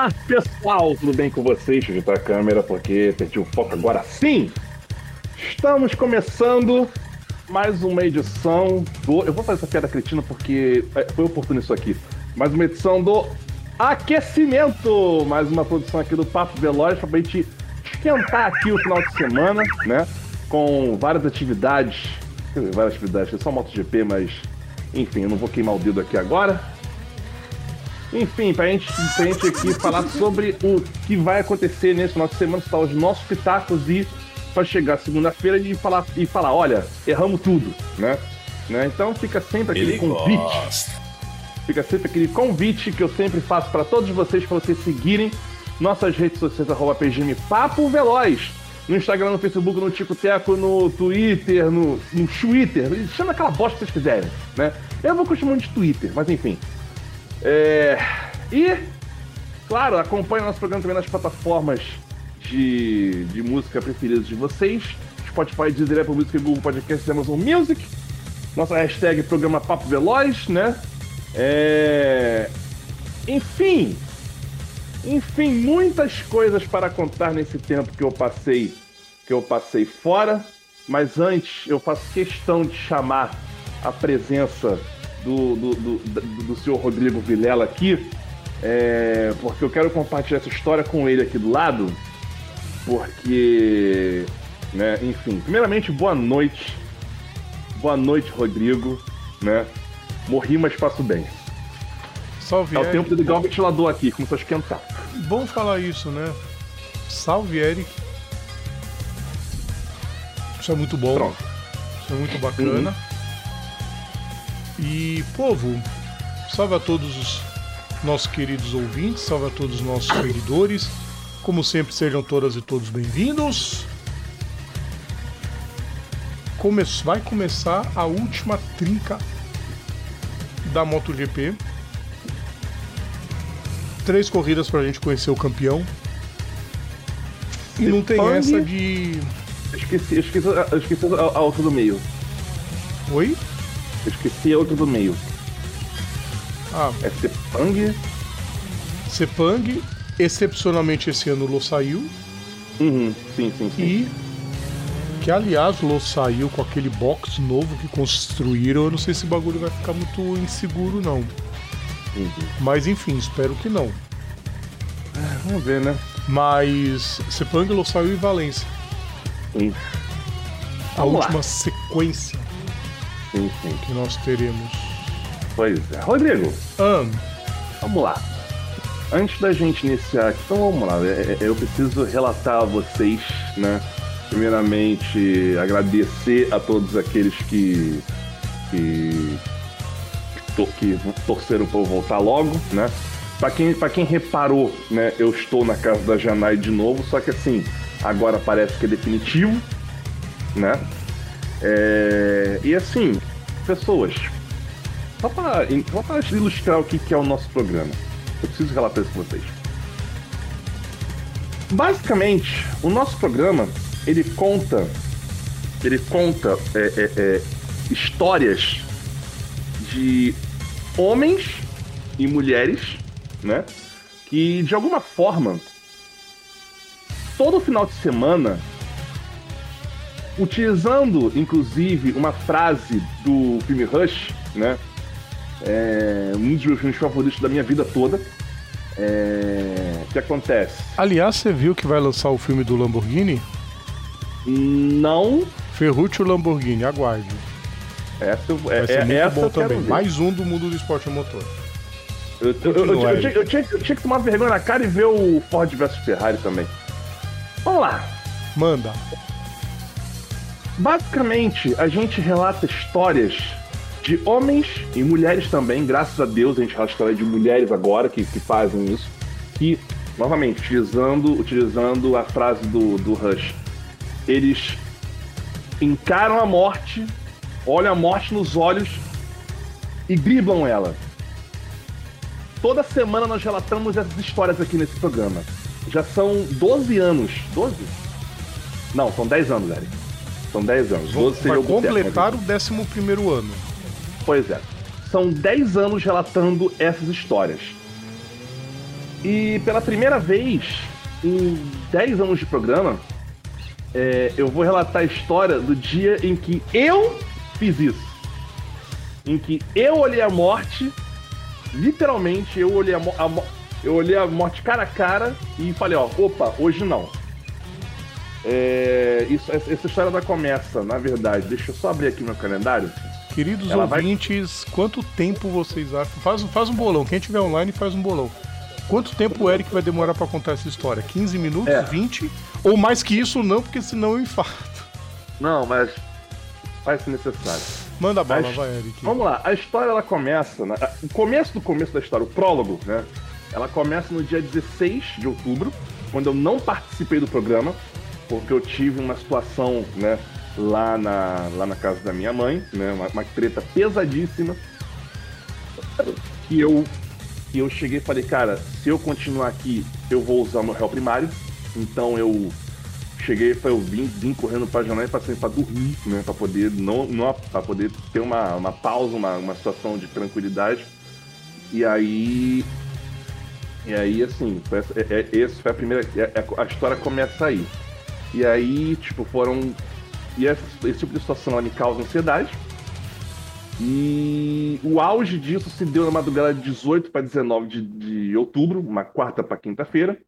Olá, pessoal, tudo bem com vocês? Deixa eu ajeitar a câmera porque perdi o foco agora sim. Estamos começando mais uma edição do. Eu vou fazer essa piada cretina porque é, foi oportuno isso aqui. Mais uma edição do Aquecimento. Mais uma produção aqui do Papo Veloz pra gente esquentar aqui o final de semana, né? Com várias atividades. Quer dizer, várias atividades, é só MotoGP, mas. Enfim, eu não vou queimar o dedo aqui agora. Enfim, pra gente, pra gente aqui falar sobre o que vai acontecer nesse final de semana, citar os nossos pitacos e para chegar segunda-feira e falar, e falar, olha, erramos tudo, né? né? Então fica sempre aquele Ele convite. gosta. Fica sempre aquele convite que eu sempre faço para todos vocês, para vocês seguirem nossas redes sociais, arroba PGM Papo Veloz. No Instagram, no Facebook, no Tico Teco, no Twitter, no, no Twitter. Chama aquela bosta que vocês quiserem, né? Eu vou continuar de Twitter, mas enfim. É... E, claro, acompanhe nosso programa também nas plataformas de, de música preferidas de vocês. Spotify, Deezer, Apple Music, Google Podcast, Amazon Music. Nossa hashtag programa Papo Veloz, né? É... Enfim, enfim, muitas coisas para contar nesse tempo que eu passei, que eu passei fora. Mas antes, eu faço questão de chamar a presença do, do, do, do, do senhor Rodrigo Vilela aqui, é, porque eu quero compartilhar essa história com ele aqui do lado, porque, né, enfim, primeiramente, boa noite. Boa noite, Rodrigo, né? Morri, mas faço bem. Salve, É o tempo de ligar o ventilador aqui, começou a esquentar. Bom falar isso, né? Salve, Eric. Isso é muito bom. Pronto. Isso é muito bacana. E, povo, salve a todos os nossos queridos ouvintes, salve a todos os nossos seguidores. Como sempre, sejam todas e todos bem-vindos. Come- Vai começar a última trinca da MotoGP. Três corridas pra gente conhecer o campeão. E não tem essa de. Esqueci, esqueci, esqueci a, a outra do meio. Oi? Eu esqueci a outra do meio. Ah, É Sepang? Sepang, excepcionalmente esse ano o Lô saiu. Uhum, sim, sim, sim. E que aliás o Lô saiu com aquele box novo que construíram. Eu não sei se o bagulho vai ficar muito inseguro não. Uhum. Mas enfim, espero que não. Vamos ver, né? Mas Sepang, Lô saiu e Valência. Sim, A Vamos lá. última sequência sim, sim. que nós teremos. Pois é. Rodrigo, vamos lá. Antes da gente iniciar aqui, então vamos lá. É- é- Eu preciso relatar a vocês, né? Primeiramente, agradecer a todos aqueles que. que. que torceram por eu voltar logo, né? Pra quem, pra quem reparou, né? Eu estou na casa da Janai de novo, só que assim, agora parece que é definitivo, né? É, e assim, pessoas, só para, ilustrar o que que é o nosso programa, eu preciso relatar isso com vocês. Basicamente, o nosso programa ele conta, ele conta é, é, é, histórias de homens e mulheres, né? Que de alguma forma, todo final de semana, utilizando inclusive uma frase do filme Rush, né? É um dos meus filmes favoritos da minha vida toda. É, o que acontece? aliás, você viu que vai lançar o filme do Lamborghini? Não. Ferruccio Lamborghini, aguarde. Essa, eu- é, Vai ser é- muito essa bom também. Mais um do mundo do esporte motor. Eu, eu- eu- eu- eu tinha, tinha- eu tinha que tomar vergonha na cara e ver o Ford versus Ferrari também. Vamos lá. Manda. Basicamente, a gente relata histórias de homens e mulheres também, graças a Deus a gente relata história de mulheres agora que, que fazem isso, que, novamente, utilizando, utilizando a frase do, do Rush, eles encaram a morte, olham a morte nos olhos e driblam ela. Toda semana nós relatamos essas histórias aqui nesse programa. Já são 12 anos. 12? Não, são 10 anos, Eric. São 10 anos. 12 Vai seria o completar o 11 primeiro ano. Pois é. São 10 anos relatando essas histórias. E pela primeira vez em 10 anos de programa, é, eu vou relatar a história do dia em que eu fiz isso. Em que eu olhei a morte, literalmente eu olhei a, a, eu olhei a morte cara a cara e falei, ó, opa, hoje não. É, isso, essa história da começa, na verdade, deixa eu só abrir aqui meu calendário. Queridos Ela ouvintes, vai... quanto tempo vocês acham? Faz, faz um bolão. Quem tiver online faz um bolão. Quanto tempo o Eric vai demorar para contar essa história? 15 minutos? É. 20? Ou mais que isso, não, porque senão eu infarto. Não, mas faz se necessário. Manda bala, a... vai, Eric. Vamos lá, a história ela começa. Né? O começo do começo da história, o prólogo, né? Ela começa no dia 16 de outubro, quando eu não participei do programa, porque eu tive uma situação, né, lá na, lá na casa da minha mãe, né, uma, uma treta pesadíssima, que eu e eu cheguei e falei, cara, se eu continuar aqui, eu vou usar meu réu primário. Então eu cheguei, eu vim, vim correndo pra janela e passei pra dormir, né? Pra poder, não, não, pra poder ter uma, uma pausa, uma, uma situação de tranquilidade. E aí. E aí, assim, essa, é, é, foi a primeira. É, é, a história começa aí. E aí, tipo, foram. E esse, esse tipo de situação ela me causa ansiedade e o auge disso se deu na madrugada de 18 para 19 de, de outubro, uma quarta para quinta-feira.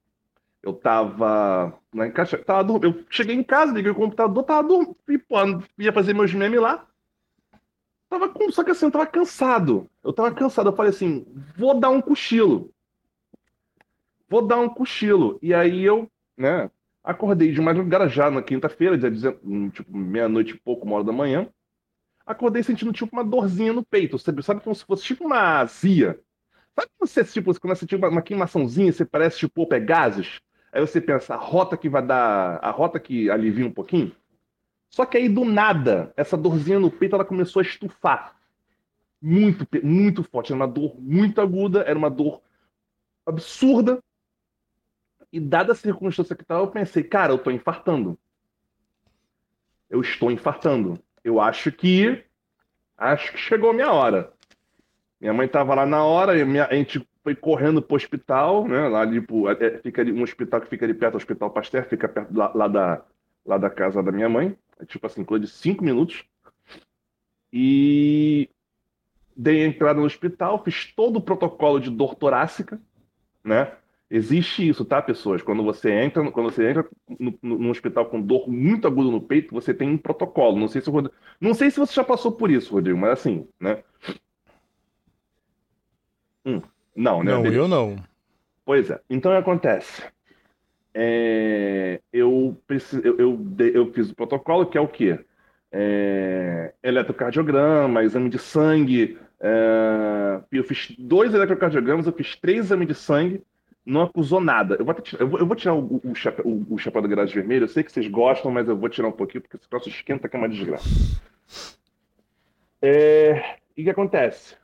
Eu tava na encaixa, tava eu cheguei em casa, liguei o computador, tava dormindo, ia fazer meus memes lá. Tava com, só que assim, eu tava cansado. Eu tava cansado, eu falei assim, vou dar um cochilo. Vou dar um cochilo. E aí eu, né, acordei de madrugada já na quinta-feira, tipo meia-noite e pouco, uma hora da manhã acordei sentindo tipo uma dorzinha no peito, sabe? Sabe como se fosse tipo uma azia. Sabe quando você, tipo, você uma, uma queimaçãozinha, você parece tipo, é gases? Aí você pensa, a rota que vai dar, a rota que alivia um pouquinho? Só que aí do nada, essa dorzinha no peito, ela começou a estufar. Muito, muito forte. Era uma dor muito aguda, era uma dor absurda. E dada a circunstância que estava, eu pensei, cara, eu tô infartando. Eu estou infartando eu acho que acho que chegou a minha hora. Minha mãe estava lá na hora, minha, a gente foi correndo pro hospital, né? Lá é, é, fica ali um hospital que fica ali perto do Hospital Pasteur, fica perto lá, lá, da, lá da casa da minha mãe. É, tipo assim, coisa de cinco minutos. E dei a entrada no hospital, fiz todo o protocolo de dor torácica, né? Existe isso, tá, pessoas? Quando você entra, quando você entra no, no, no, hospital com dor muito aguda no peito, você tem um protocolo. Não sei se Rodrigo, não sei se você já passou por isso, Rodrigo, mas assim, né? Hum, não, né? Não, eu não. Pois é. Então acontece. É, eu, preciso, eu, eu, eu, fiz o protocolo, que é o quê? É, eletrocardiograma, exame de sangue. É, eu fiz dois eletrocardiogramas, eu fiz três exames de sangue não acusou nada. Eu vou, eu vou, eu vou tirar o, o, chapéu, o, o chapéu da grade vermelha. Eu sei que vocês gostam, mas eu vou tirar um pouquinho, porque esse troço esquenta que é uma desgraça. É, e o que acontece?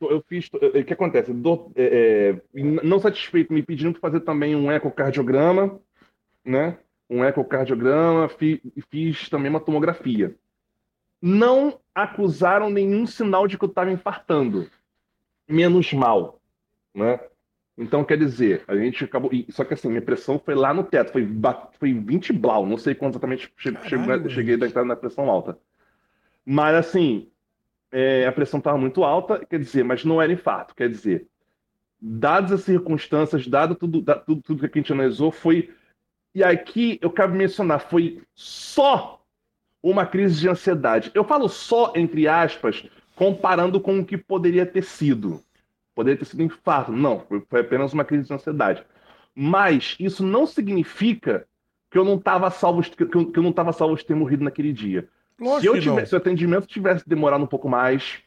Eu fiz. O que acontece? Do, é, é, não satisfeito, me pedindo para fazer também um ecocardiograma, né? Um ecocardiograma, fi, fiz também uma tomografia. Não acusaram nenhum sinal de que eu estava infartando. Menos mal, né? Então, quer dizer, a gente acabou. Só que assim, minha pressão foi lá no teto, foi, foi 20 blau, não sei quanto exatamente cheguei, cheguei da entrada na pressão alta. Mas assim, é, a pressão estava muito alta, quer dizer, mas não era infarto, quer dizer, dadas as circunstâncias, dado tudo, dado tudo, tudo que a gente analisou, foi. E aqui eu quero mencionar, foi só uma crise de ansiedade. Eu falo só, entre aspas, comparando com o que poderia ter sido. Poderia ter sido infarto. Não, foi apenas uma crise de ansiedade. Mas isso não significa que eu não estava salvo, que eu, que eu não estava salvo de ter morrido naquele dia. Lógico se, eu tivesse, se o atendimento tivesse demorado um pouco mais,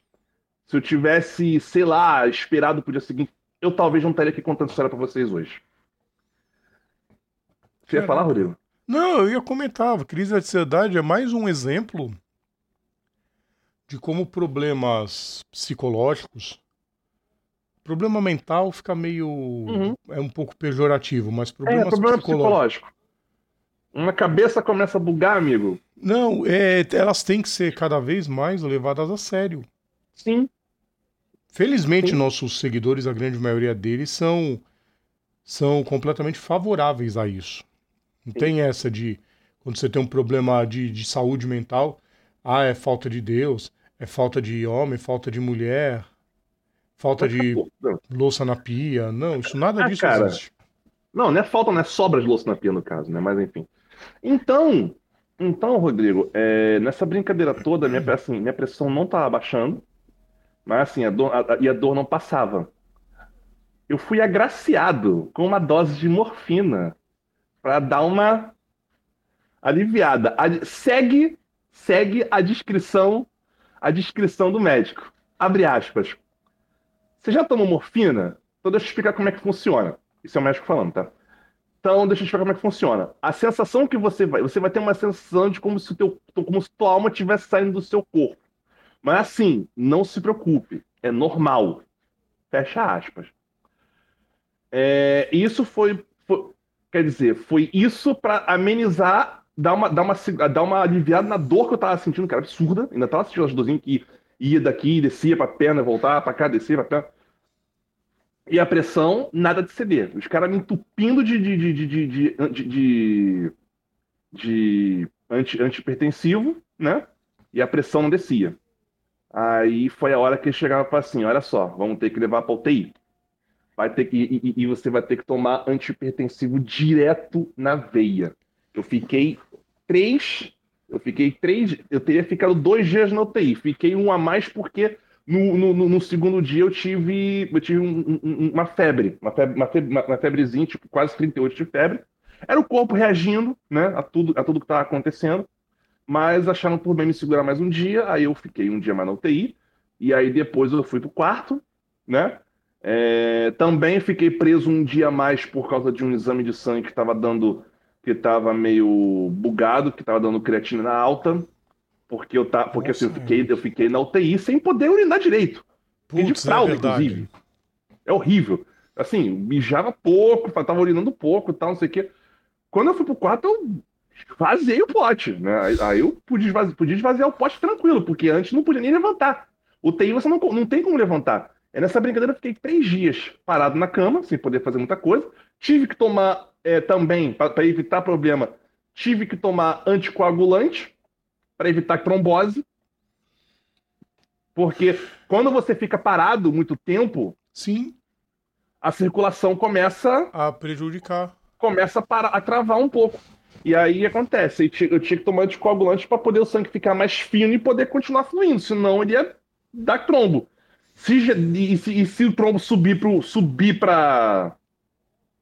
se eu tivesse, sei lá, esperado para o dia seguinte, eu talvez não estaria aqui contando história para vocês hoje. Você ia falar, Rodrigo? Não, eu ia comentar. A crise de ansiedade é mais um exemplo de como problemas psicológicos Problema mental fica meio. Uhum. É um pouco pejorativo, mas problema, é, problema psicológico. Uma cabeça começa a bugar, amigo. Não, é, elas têm que ser cada vez mais levadas a sério. Sim. Felizmente, Sim. nossos seguidores, a grande maioria deles, são, são completamente favoráveis a isso. Não Sim. tem essa de quando você tem um problema de, de saúde mental, ah, é falta de Deus, é falta de homem, falta de mulher, falta de louça na pia. Não, isso nada ah, disso cara, existe. Não, não é falta, não é sobra de louça na pia no caso, né? Mas enfim. Então, então, Rodrigo, é, nessa brincadeira toda, minha, assim, minha pressão não estava baixando, mas assim, a dor, a, e a dor não passava. Eu fui agraciado com uma dose de morfina para dar uma aliviada. segue, segue a descrição, a descrição do médico. Abre aspas. Você já tomou morfina? Então deixa eu explicar como é que funciona. Isso é o médico falando, tá? Então, deixa eu explicar como é que funciona. A sensação que você vai, você vai ter uma sensação de como se o teu, como se tua alma estivesse saindo do seu corpo. Mas assim, não se preocupe, é normal. Fecha aspas. É, isso foi, foi, quer dizer, foi isso para amenizar dar uma, dar, uma, dar uma aliviada na dor que eu tava sentindo, era absurda. Ainda tava sentindo as dorzinhas que ia daqui, descia pra perna, voltava pra cá, descia pra perna. E a pressão, nada de ceder. Os caras me entupindo de, de, de, de, de, de, de anti, antipertensivo, né? E a pressão não descia. Aí foi a hora que ele chegava para assim, olha só, vamos ter que levar para UTI. Vai ter que, e, e, você vai ter que tomar antipertensivo direto na veia. Eu fiquei três. Eu fiquei três. Eu teria ficado dois dias na UTI. Fiquei um a mais porque no, no, no segundo dia eu tive, eu tive um, um, uma febre, uma, febre, uma, febre, uma febrezinha, tipo, quase 38 de febre. Era o corpo reagindo, né, a tudo, a tudo que estava acontecendo. Mas acharam por bem me segurar mais um dia. Aí eu fiquei um dia mais na UTI. E aí depois eu fui pro quarto, né? É, também fiquei preso um dia mais por causa de um exame de sangue que estava dando que estava meio bugado, que estava dando creatina alta, porque eu tá, porque assim, eu fiquei, eu fiquei na UTI sem poder urinar direito. Putz, de fralda, é inclusive. É horrível. Assim, mijava pouco, tava urinando pouco, tal, não sei o quê. Quando eu fui pro quarto, eu vazei o pote, né? Aí eu podia esvaziar, podia esvaziar o pote tranquilo, porque antes não podia nem levantar. O TI você não, não tem como levantar. É nessa brincadeira eu fiquei três dias parado na cama, sem poder fazer muita coisa. Tive que tomar é, também, para evitar problema, tive que tomar anticoagulante para evitar trombose. Porque quando você fica parado muito tempo, sim, a circulação começa a prejudicar, começa a, parar, a travar um pouco. E aí acontece, eu tinha, que tomar anticoagulante para poder o sangue ficar mais fino e poder continuar fluindo, senão ele ia dar trombo. Se, e, se, e se o trombo subir para subir para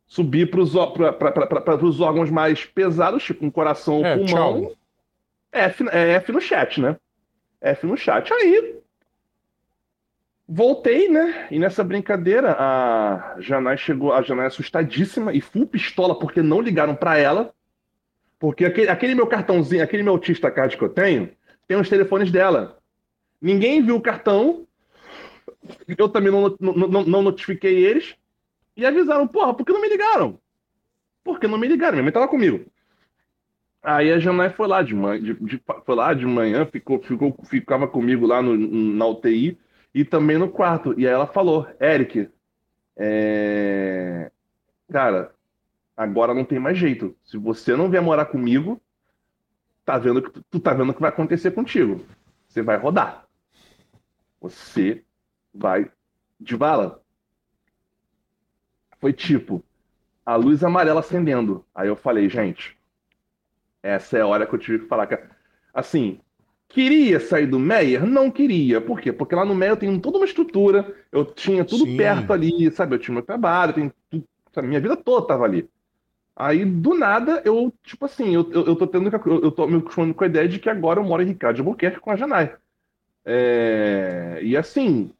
subir para os órgãos mais pesados, tipo um coração ou é, pulmão, F, é F no chat, né? F no chat. Aí voltei, né? E nessa brincadeira a Janai chegou, a Janai assustadíssima e full pistola porque não ligaram para ela. Porque aquele, aquele, meu cartãozinho, aquele meu autista card que eu tenho, tem os telefones dela. Ninguém viu o cartão. Eu também não, não, não notifiquei eles. E avisaram, porra, por que não me ligaram? Por que não me ligaram? Minha mãe tava comigo. Aí a Janai foi lá de manhã, de, de, foi lá de manhã, ficou, ficou, ficava comigo lá no, na UTI e também no quarto. E aí ela falou, Eric, é... cara, agora não tem mais jeito. Se você não vier morar comigo, tá vendo que tu tá vendo o que vai acontecer contigo. Você vai rodar. Você vai de bala foi tipo a luz amarela acendendo. Aí eu falei, gente, essa é a hora que eu tive que falar. Que, assim, queria sair do Meyer? Não queria. Por quê? Porque lá no Meyer eu tenho toda uma estrutura, eu tinha tudo Sim. perto ali, sabe? Eu tinha meu trabalho, tenho tudo, sabe? minha vida toda tava ali. Aí, do nada, eu, tipo assim, eu, eu, eu tô tendo eu, eu tô me acostumando com a ideia de que agora eu moro em Ricardo de Albuquerque com a Janai. É, e assim,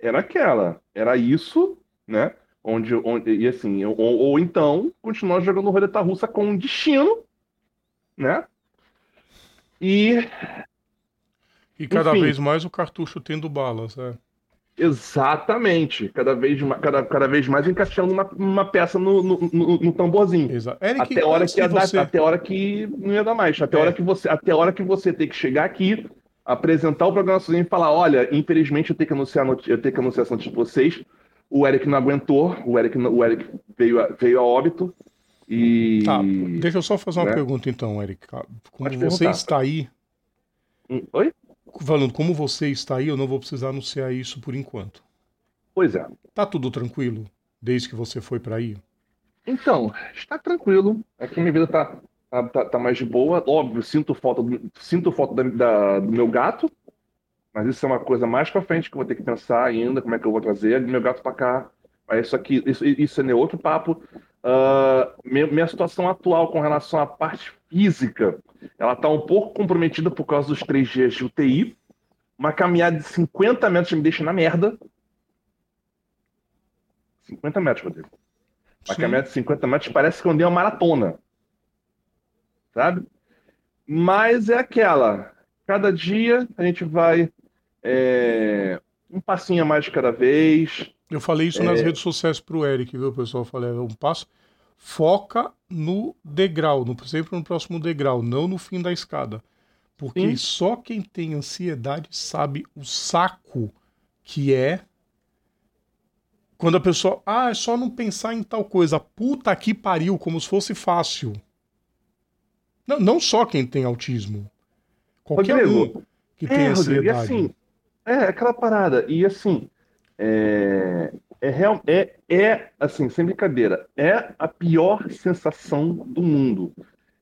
era aquela, era isso, né? Onde, onde e assim, ou, ou então continuar jogando roleta russa com um destino, né? E e cada enfim, vez mais o cartucho tendo balas, é. Exatamente, cada vez, cada, cada vez mais encaixando uma, uma peça no, no, no, no tamborzinho. Eric, até, hora que você... dar, até hora que não ia dar mais. Até, é. hora que você, até hora que você tem que chegar aqui, apresentar o programa sozinho e falar: olha, infelizmente eu tenho que anunciar, eu tenho que anunciar notícia de vocês. O Eric não aguentou, o Eric, o Eric veio, a, veio a óbito. E. Tá, deixa eu só fazer uma né? pergunta então, Eric. Como Pode você está aí. Hum, oi? Falando, como você está aí, eu não vou precisar anunciar isso por enquanto. Pois é. Tá tudo tranquilo desde que você foi para aí? Então, está tranquilo. Aqui minha vida tá, tá, tá, tá, mais de boa. Óbvio, sinto falta, do, sinto falta da, da, do meu gato, mas isso é uma coisa mais pra frente que eu vou ter que pensar ainda, como é que eu vou trazer meu gato para cá. Mas isso aqui, isso, isso é outro papo. Uh, minha, situação atual com relação à parte física, ela está um pouco comprometida por causa dos três dias de UTI. Uma caminhada de 50 metros me deixa na merda. 50 metros, Rodrigo. Uma caminhada de 50 metros parece que eu andei uma maratona. Sabe? Mas é aquela. Cada dia a gente vai é, um passinho a mais de cada vez. Eu falei isso é... nas redes sociais pro Eric, viu, pessoal? Eu falei, é um passo. Foca no degrau, no, sempre no próximo degrau, não no fim da escada. Porque Sim. só quem tem ansiedade sabe o saco que é quando a pessoa, ah, é só não pensar em tal coisa. Puta que pariu, como se fosse fácil. Não, não só quem tem autismo. Qualquer Rodrigo, um que é, tem ansiedade. Rodrigo, assim, é aquela parada. E assim, é, é, real, é, é, assim, sem brincadeira, é a pior sensação do mundo.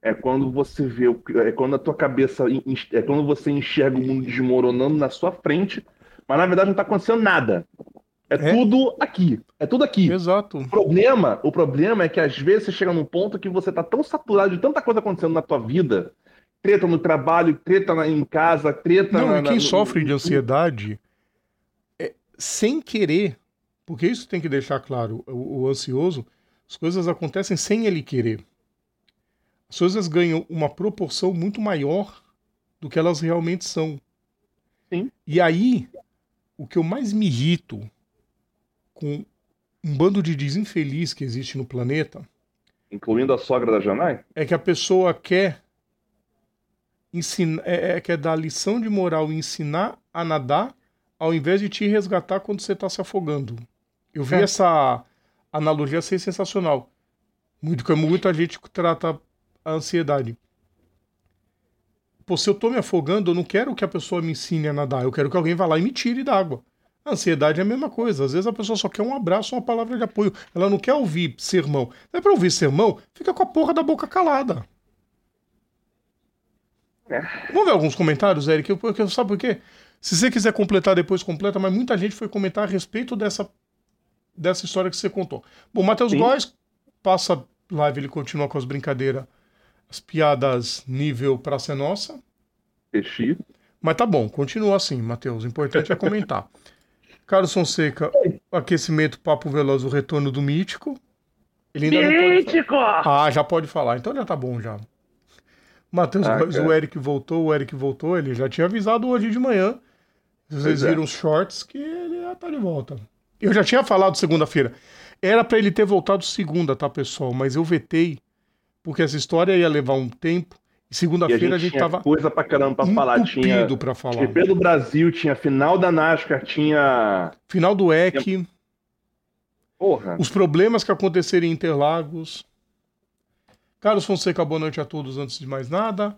É quando você vê, é quando a tua cabeça, é quando você enxerga o mundo desmoronando na sua frente, mas na verdade não está acontecendo nada. É, é, tudo aqui. É tudo aqui. Exato. O problema, o problema é que às vezes você chega num ponto que você tá tão saturado de tanta coisa acontecendo na tua vida, treta no trabalho, treta em casa, treta Não, na, e quem na, sofre de ansiedade sem querer, porque isso tem que deixar claro, o, o ansioso, as coisas acontecem sem ele querer. As coisas ganham uma proporção muito maior do que elas realmente são. Sim. E aí, o que eu mais me irrito com um bando de desinfeliz que existe no planeta. Incluindo a sogra da Janai? É que a pessoa quer ensinar, é, é, quer dar lição de moral e ensinar a nadar ao invés de te resgatar quando você está se afogando. Eu vi é. essa analogia ser sensacional. Muito que muita gente trata a ansiedade. Pô, se eu tô me afogando, eu não quero que a pessoa me ensine a nadar, eu quero que alguém vá lá e me tire da água. A ansiedade é a mesma coisa. Às vezes a pessoa só quer um abraço, uma palavra de apoio. Ela não quer ouvir sermão. Não é pra ouvir sermão, fica com a porra da boca calada. É. Vamos ver alguns comentários, Eric? Porque sabe por quê? Se você quiser completar depois, completa, mas muita gente foi comentar a respeito dessa, dessa história que você contou. Bom, Matheus Góes passa live, ele continua com as brincadeiras, as piadas nível Praça é Nossa. Peixi. Mas tá bom, continua assim, Matheus. O importante é comentar. Carlos Fonseca, aquecimento Papo Veloz, o retorno do Mítico. Ele ainda Mítico! Ah, já pode falar, então já tá bom já. Matheus, ah, o Eric voltou, o Eric voltou, ele já tinha avisado hoje de manhã. Vocês é. viram os shorts que ele já tá de volta. Eu já tinha falado segunda-feira. Era para ele ter voltado segunda, tá, pessoal? Mas eu vetei, porque essa história ia levar um tempo. Segunda-feira a gente, a gente tava. coisa pra caramba pra falar. Tinha pra falar. GP do Brasil, tinha final da NASCAR, tinha. Final do EC. Tinha... Porra. Os problemas que aconteceram em Interlagos. Carlos Fonseca, boa noite a todos antes de mais nada.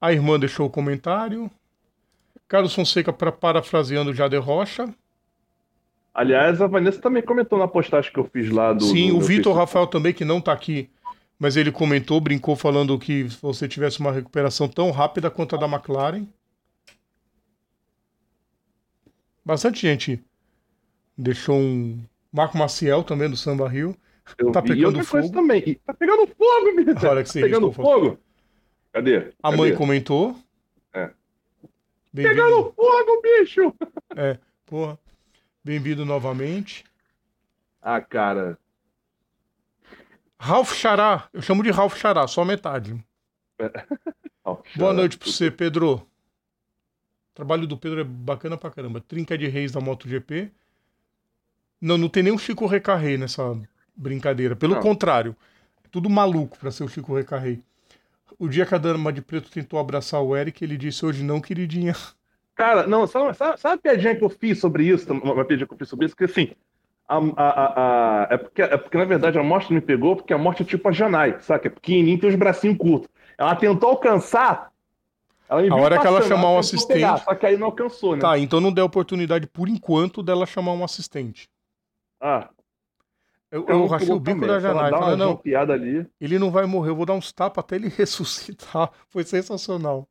A irmã deixou o comentário. Carlos Fonseca, para parafraseando Jader Rocha. Aliás, a Vanessa também comentou na postagem que eu fiz lá do. Sim, do o Vitor Rafael também, que não tá aqui mas ele comentou, brincou falando que se você tivesse uma recuperação tão rápida quanto a da McLaren. Bastante gente deixou um Marco Maciel também do Samba Rio. Eu tá pegando e fogo. também. Tá pegando fogo, menino. Olha que tá pegando fogo. Cadê? Cadê? A mãe comentou. É. Pegando fogo, bicho! É, porra. Bem-vindo novamente. Ah, cara. Ralph Xará, eu chamo de Ralph Xará, só metade. Boa noite pra você, Pedro. O trabalho do Pedro é bacana pra caramba. Trinca de Reis da MotoGP. Não, não tem nem o Chico Recarrei nessa brincadeira. Pelo não. contrário, é tudo maluco pra ser o Chico Recarrei. O dia que a Dama de Preto tentou abraçar o Eric, ele disse: Hoje não, queridinha. Cara, não, sabe, sabe, sabe a piadinha que eu fiz sobre isso? Uma piadinha que eu fiz sobre isso? Que assim, a, a, a, é, porque, é porque, na verdade, a morte me pegou porque a morte é tipo a Janai, sabe? É pequenininho tem os bracinhos curtos. Ela tentou alcançar. Ela a hora passando, que ela chamar um assistente. Pegar, só que aí não alcançou, né? Tá, então não deu oportunidade, por enquanto, dela chamar um assistente. Ah. Eu, então, eu rachei o bico também. da Janai. Falei, não, piada ali. Ele não vai morrer, eu vou dar uns tapas até ele ressuscitar. Foi sensacional.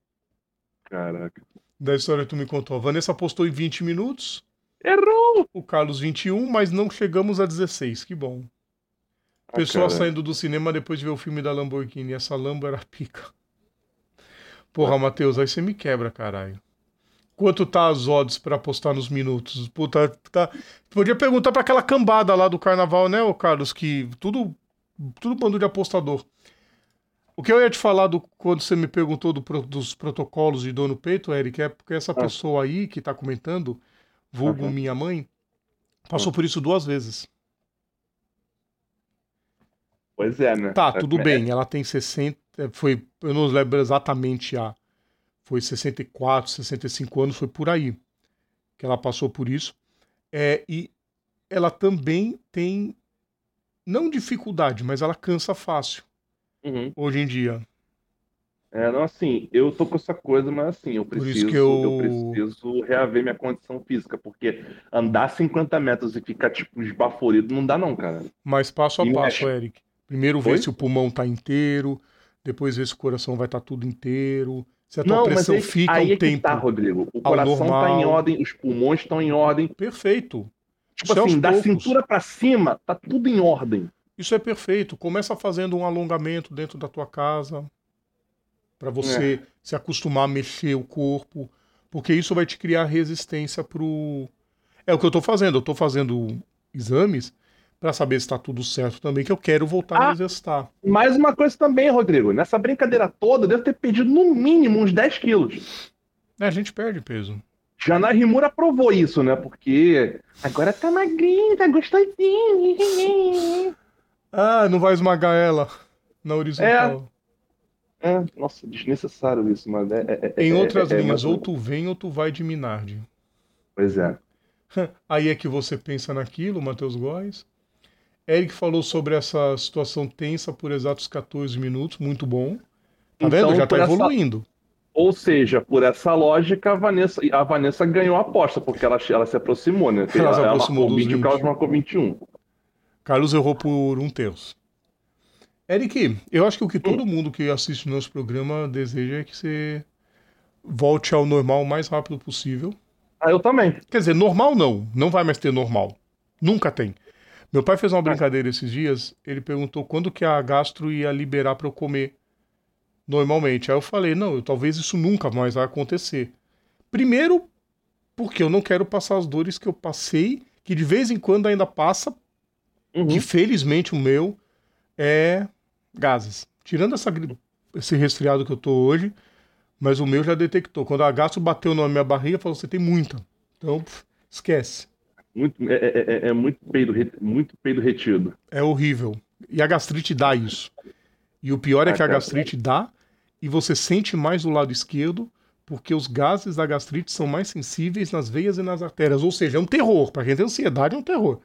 Caraca. Da história que tu me contou. A Vanessa postou em 20 minutos. Errou! O Carlos 21, mas não chegamos a 16. Que bom. Ah, Pessoa saindo do cinema depois de ver o filme da Lamborghini. Essa Lambo era pica. Porra, Matheus, aí você me quebra, caralho. Quanto tá as odds pra apostar nos minutos? Puta, tá. Podia perguntar pra aquela cambada lá do carnaval, né, ô Carlos? Que tudo. Tudo bando de apostador. O que eu ia te falar do, quando você me perguntou do, dos protocolos de dor no peito, Eric, é porque essa ah. pessoa aí que tá comentando vulgo uhum. minha mãe, passou uhum. por isso duas vezes. Pois é, né? Tá, tudo é. bem, ela tem 60, é, foi, eu não lembro exatamente a, foi 64, 65 anos, foi por aí que ela passou por isso. É, e ela também tem, não dificuldade, mas ela cansa fácil, uhum. hoje em dia. É, não, assim, eu tô com essa coisa, mas assim, eu preciso, eu... eu... preciso reaver minha condição física, porque andar 50 metros e ficar, tipo, esbaforido não dá não, cara. Mas passo a e passo, mexe. Eric. Primeiro ver se o pulmão tá inteiro, depois ver se o coração vai estar tá tudo inteiro, se a tua não, pressão mas aí, fica aí um é tempo tá, Rodrigo. O coração normal. tá em ordem, os pulmões estão em ordem. Perfeito. Tipo Isso é assim, da poucos. cintura para cima, tá tudo em ordem. Isso é perfeito. Começa fazendo um alongamento dentro da tua casa, para você é. se acostumar a mexer o corpo, porque isso vai te criar resistência pro. É o que eu estou fazendo. Eu estou fazendo exames para saber se está tudo certo também, que eu quero voltar ah, a exercitar. Mais uma coisa também, Rodrigo. Nessa brincadeira toda, eu devo ter perdido no mínimo uns 10 quilos. É, a gente perde peso. Jana Rimura provou isso, né? Porque agora tá magrinho, tá gostosinho. Ah, não vai esmagar ela na horizontal. É. É, nossa, desnecessário isso, mas é. é, é em outras é, é linhas, ou tu vem ou tu vai de Minardi. Pois é. Aí é que você pensa naquilo, Matheus Góes. Eric falou sobre essa situação tensa por exatos 14 minutos, muito bom. Tá então, vendo? Já tá evoluindo. Essa... Ou seja, por essa lógica, a Vanessa, a Vanessa ganhou a aposta, porque ela, ela se aproximou, né? Ela, ela se aproximou ela marcou 20, 20. o Carlos marcou 21. Carlos errou por um terço. Eric, eu acho que o que todo mundo que assiste o nosso programa deseja é que você volte ao normal o mais rápido possível. Ah, eu também. Quer dizer, normal não, não vai mais ter normal. Nunca tem. Meu pai fez uma brincadeira esses dias, ele perguntou quando que a gastro ia liberar para eu comer normalmente. Aí eu falei, não, eu, talvez isso nunca mais vai acontecer. Primeiro, porque eu não quero passar as dores que eu passei, que de vez em quando ainda passa, uhum. que felizmente o meu é gases. Tirando essa, esse resfriado que eu tô hoje, mas o meu já detectou. Quando a gastro bateu na minha barriga, falou: você tem muita. Então, pff, esquece. Muito, é, é, é, é muito, peido, muito peido retido. É horrível. E a gastrite dá isso. E o pior é ah, que a gastrite dá e você sente mais do lado esquerdo, porque os gases da gastrite são mais sensíveis nas veias e nas artérias. Ou seja, é um terror. Para quem tem ansiedade, é um terror.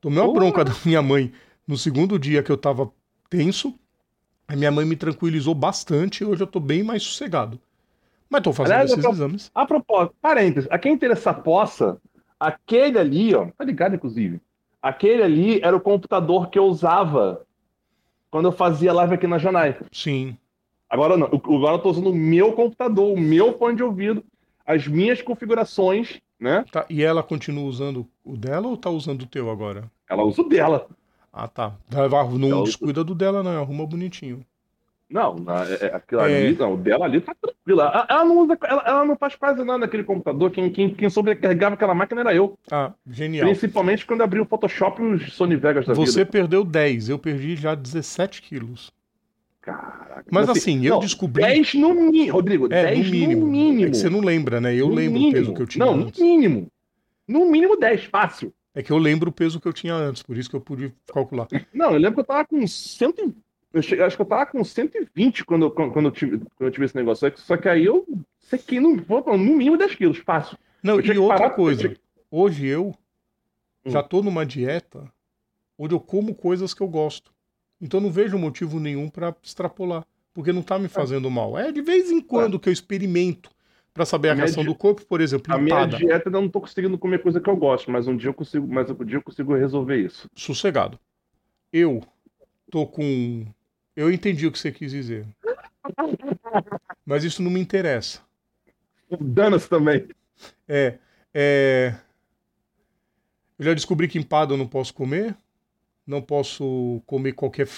Tomei uma bronca da minha mãe no segundo dia que eu tava tenso. A minha mãe me tranquilizou bastante e hoje eu tô bem mais sossegado. Mas tô fazendo Aliás, esses exames. A propósito, parênteses, a quem interessa possa, aquele ali, ó, tá ligado, inclusive? Aquele ali era o computador que eu usava quando eu fazia live aqui na Janai. Sim. Agora não, agora eu tô usando o meu computador, o meu fone de ouvido, as minhas configurações, né? Tá, e ela continua usando o dela ou tá usando o teu agora? Ela usa o dela. Ah, tá. Não descuida do dela, não. Arruma bonitinho. Não, é, é, aquilo é... ali, não, o dela ali tá tranquila. Ela não usa, ela, ela, não faz quase nada naquele computador. Quem, quem, quem sobrecarregava aquela máquina era eu. Ah, genial. Principalmente quando abriu o Photoshop e os Sony Vegas da Você vida. perdeu 10, eu perdi já 17 quilos. Caraca. Mas assim, eu não, descobri. 10 no mínimo, Rodrigo. É, 10 no mínimo. no mínimo. É que você não lembra, né? Eu no lembro mínimo. o peso que eu tinha. Não, antes. no mínimo. No mínimo 10, fácil. É que eu lembro o peso que eu tinha antes, por isso que eu pude calcular. Não, eu lembro que eu tava com 100. Eu cheguei, acho que eu tava com 120 quando, eu, quando, eu tive, quando eu tive esse negócio. Só que aí eu Sequei no, no mínimo 10 quilos, fácil. Não, Eu e que outra parar- coisa. eu tinha- Hoje eu Hum. já tô numa dieta onde eu como coisas que eu gosto. Então não vejo motivo nenhum pra extrapolar, porque não tá me fazendo mal. É de vez em quando que eu experimento pra saber a A reação di- do corpo, por exemplo, A minha dieta eu não tô conseguindo comer coisa que eu gosto, mas um dia eu consigo, mas um dia eu consigo resolver isso. sossegado. Eu tô com eu entendi o que você quis dizer. Mas isso não me interessa. Dana-se também. É, é... Eu já descobri que empada eu não posso comer. Não posso comer qualquer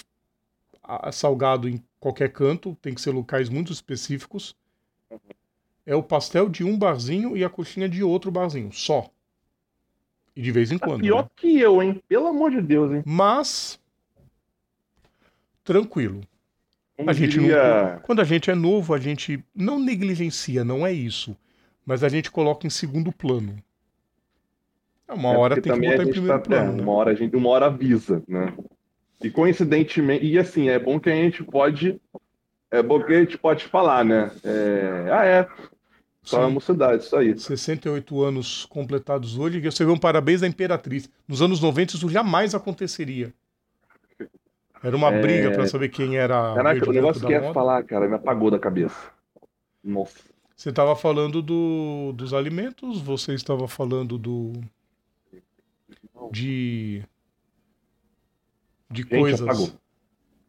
salgado em qualquer canto. Tem que ser locais muito específicos. É o pastel de um barzinho e a coxinha de outro barzinho. Só. E de vez em Tá quando. pior né? que eu, hein? Pelo amor de Deus, hein? Mas. Tranquilo. A gente não, quando a gente é novo, a gente não negligencia, não é isso. Mas a gente coloca em segundo plano. É, Uma É, hora tem que botar em primeiro tá- plano. é, né? uma, hora a gente, uma hora avisa, né? E coincidentemente, e assim, é bom que a gente pode. É bom que a gente pode falar, né? É, ah, é. Só Sim. a mocidade, isso aí. 68 anos completados hoje, e você vê um parabéns à Imperatriz. Nos anos 90 isso jamais aconteceria. Era uma É. briga pra saber quem era Caraca, o negócio que eu ia falar, cara, me apagou da cabeça. Nossa. Você estava falando do, dos alimentos, você estava falando do de de Gente, coisas. apagou. Daqui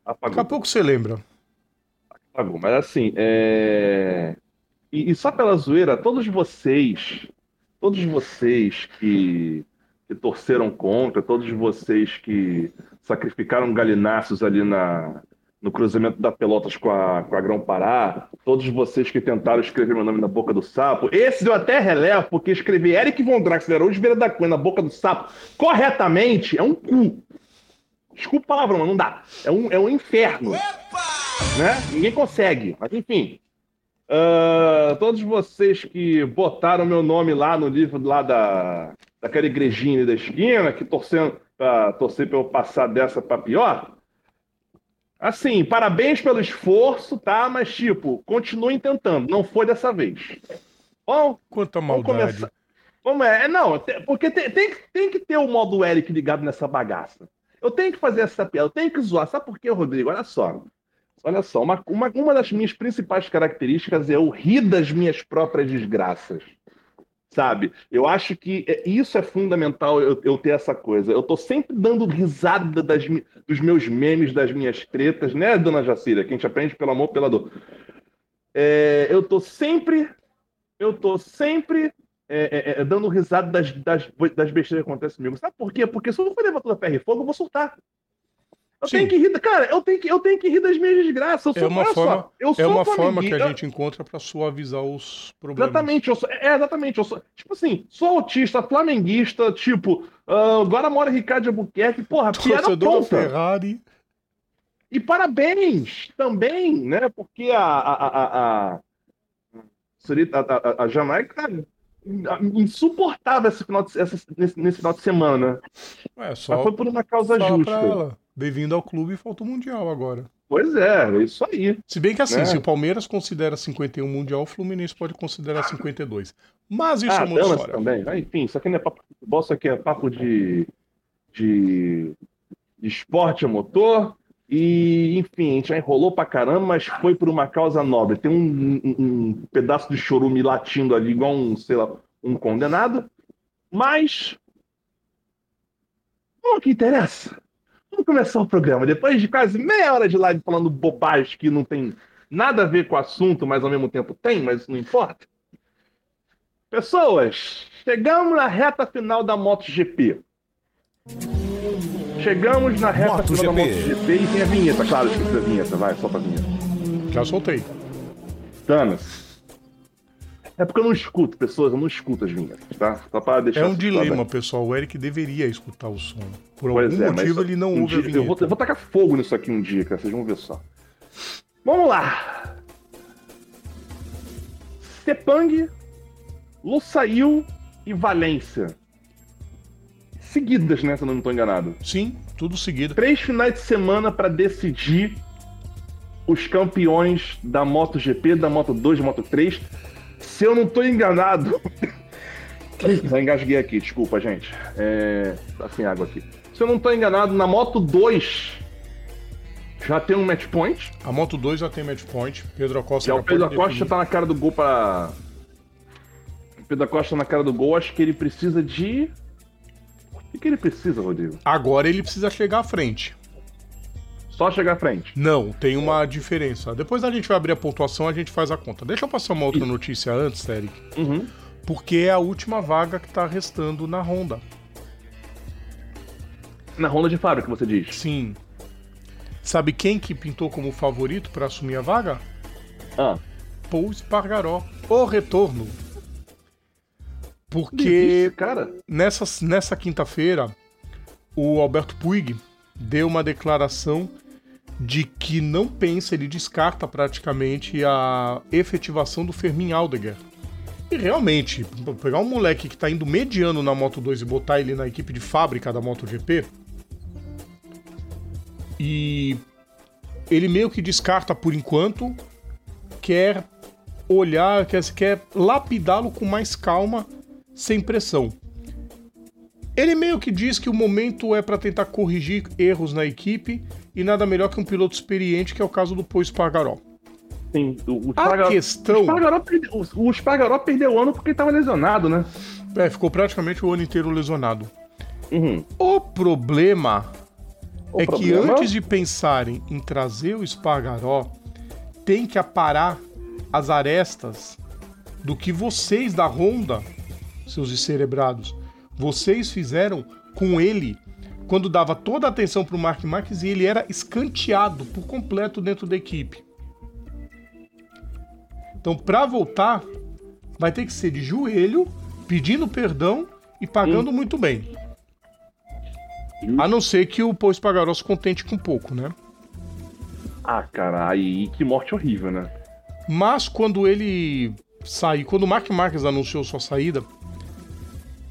a Apagou. pouco você lembra. Apagou. Mas assim, é. E, e só pela zoeira, todos vocês, todos vocês que, que torceram contra, todos vocês que sacrificaram galináceos ali na, no cruzamento da Pelotas com a, com a Grão Pará, todos vocês que tentaram escrever meu nome na boca do sapo, esse eu até relevo, porque escrever Eric Von Draxler ou Vieira da Cunha na boca do sapo corretamente é um cu. Desculpa o palavrão, mas não dá. É um, é um inferno. Né? Ninguém consegue. Mas enfim. Ah, todos vocês que botaram meu nome lá no livro lá da, daquela igrejinha ali da esquina, que torcendo pra, torcer eu passar dessa pra pior. Assim, parabéns pelo esforço, tá? Mas, tipo, continuem tentando. Não foi dessa vez. Bom, Quanta Vamos maldade. começar. Vamos, é, não, te- porque tem, tem, tem que ter o modo Eric ligado nessa bagaça. Eu tenho que fazer essa piada, eu tenho que zoar. Sabe por quê, Rodrigo? Olha só. Olha só, uma, uma, uma das minhas principais características é eu rir das minhas próprias desgraças. Sabe? Eu acho que é- isso é fundamental eu, eu ter essa coisa. Eu tô sempre dando risada das, dos meus memes, das minhas tretas, né, dona Jacira? Que a gente aprende pelo amor, pela dor. É, eu tô sempre. Eu tô sempre é, é, é, dando risada das, das, das besteiras que acontecem comigo. Sabe por quê? Porque se eu for levar tudo a ferro e fogo, eu vou soltar. Eu Sim. tenho que rir, cara, eu tenho que, eu tenho que rir das minhas desgraças. Eu É sou, uma olha forma- só, eu É sou uma forma que a gente encontra pra suavizar os problemas. Exatamente, eu sou, é, exatamente, eu sou, tipo assim, sou autista, flamenguista, tipo, ah, agora mora Ricardo de Albuquerque, porra, piada pronta. Ferrari. E parabéns também, né? Porque a, a, a, a, a, a, a- Jamaica insuportável esse final de, essa- nesse, nesse final de semana. É Mas só foi por uma causa justa. Bem-vindo ao clube, falta o Mundial agora. Pois é, é isso aí. Se bem que assim, Né? se o Palmeiras considera 51 Mundial, o Fluminense pode considerar 52. Mas isso ah, é uma história. também. Ah, enfim, isso aqui não é papo de futebol, isso aqui é papo de, de, de esporte a motor. E, enfim, a gente já enrolou pra caramba, mas foi por uma causa nobre. Tem um, um- um pedaço de chorume latindo ali, igual um, sei lá, um condenado. Mas. Ao que interessa. Vamos começar o programa. Depois de quase meia hora de live falando bobagem que não tem nada a ver com o assunto, mas ao mesmo tempo tem, mas não importa. Pessoas, chegamos na reta final da MotoGP. Chegamos na reta final da MotoGP. E tem a vinheta, claro, esqueci a vinheta, vai, solta a vinheta. Já soltei. Thanos. É porque eu não escuto, pessoas, eu não escuto as vinhetas, tá? Só para deixar É um assim, dilema, bem. pessoal. O Eric deveria escutar o som. Por Pois algum é, motivo ele não um ouve a dia- eu, vou, vinheta. eu vou tacar fogo nisso aqui um dia, cara, vocês vão ver só. Vamos lá. Sepang, Lusail e Valência. Seguidas, né, se eu não estou enganado. Sim, tudo seguido. Três finais de semana para decidir os campeões da MotoGP, da Moto 2, da Moto 3. Se eu não tô enganado. Já engasguei aqui, desculpa, gente. É... Tá sem água aqui. Se eu não tô enganado, na Moto 2 já tem um match point. A Moto 2 já tem match point. Pedro Acosta Já já o Pedro Acosta definir. tá na cara do gol pra. O Pedro Acosta na cara do gol, acho que ele precisa de. O que, ele precisa, Rodrigo? Agora ele precisa chegar à frente. Só chegar à frente. Não, tem uma diferença. Depois a gente vai abrir a pontuação, a gente faz a conta. Deixa eu passar uma outra notícia antes, Eric. Uhum. Porque é a última vaga que tá restando na Honda. Na ronda de fábrica, você diz. Sim. Sabe quem que pintou como favorito para assumir a vaga? Ah, Paul Espargaró. O retorno. Que Porque cara. nessa, nessa quinta-feira, o Alberto Puig deu uma declaração de que não pensa, ele descarta praticamente a efetivação do Fermin Aldeguer. E realmente, pegar um moleque que tá indo mediano na Moto 2 e botar ele na equipe de fábrica da MotoGP, e ele meio que descarta por enquanto, quer olhar, quer, quer lapidá-lo com mais calma, sem pressão. Ele meio que diz que o momento é para tentar corrigir erros na equipe e nada melhor que um piloto experiente, que é o caso do Paul Espargaró. Sim, o, o A questão- O Espargaró, perde- o- perdeu o ano porque tava lesionado, né? É, ficou praticamente o ano inteiro lesionado. Uhum. O problema O é problema- que antes de pensarem em trazer o Espargaró, tem que aparar as arestas do que vocês da Honda, seus descerebrados, vocês fizeram com ele quando dava toda a atenção para o Mark Marques e ele era escanteado por completo dentro da equipe. Então, para voltar, vai ter que ser de joelho, pedindo perdão e pagando muito bem. A não ser que o Paul Espargaró se contente com pouco, né? Ah, cara, aí que morte horrível, né? Mas quando ele saiu, quando o Mark Marques anunciou sua saída,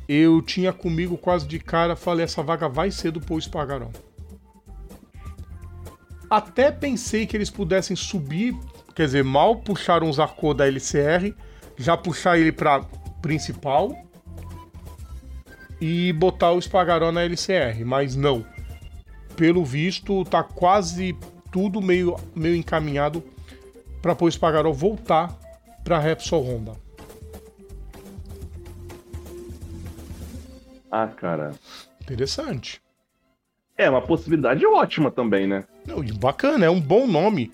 eu tinha comigo quase de cara, falei, essa vaga vai ser do Paul Espargaró. Até pensei que eles pudessem subir, quer dizer, mal puxaram o Zarco da LCR, já puxar ele pra principal e botar o Espargaró na LCR, mas não. Pelo visto, tá quase tudo meio, meio encaminhado para Paul Espargaró voltar para Repsol Honda. Ah, cara. Interessante. É uma possibilidade ótima também, né? Não, e bacana, é um bom nome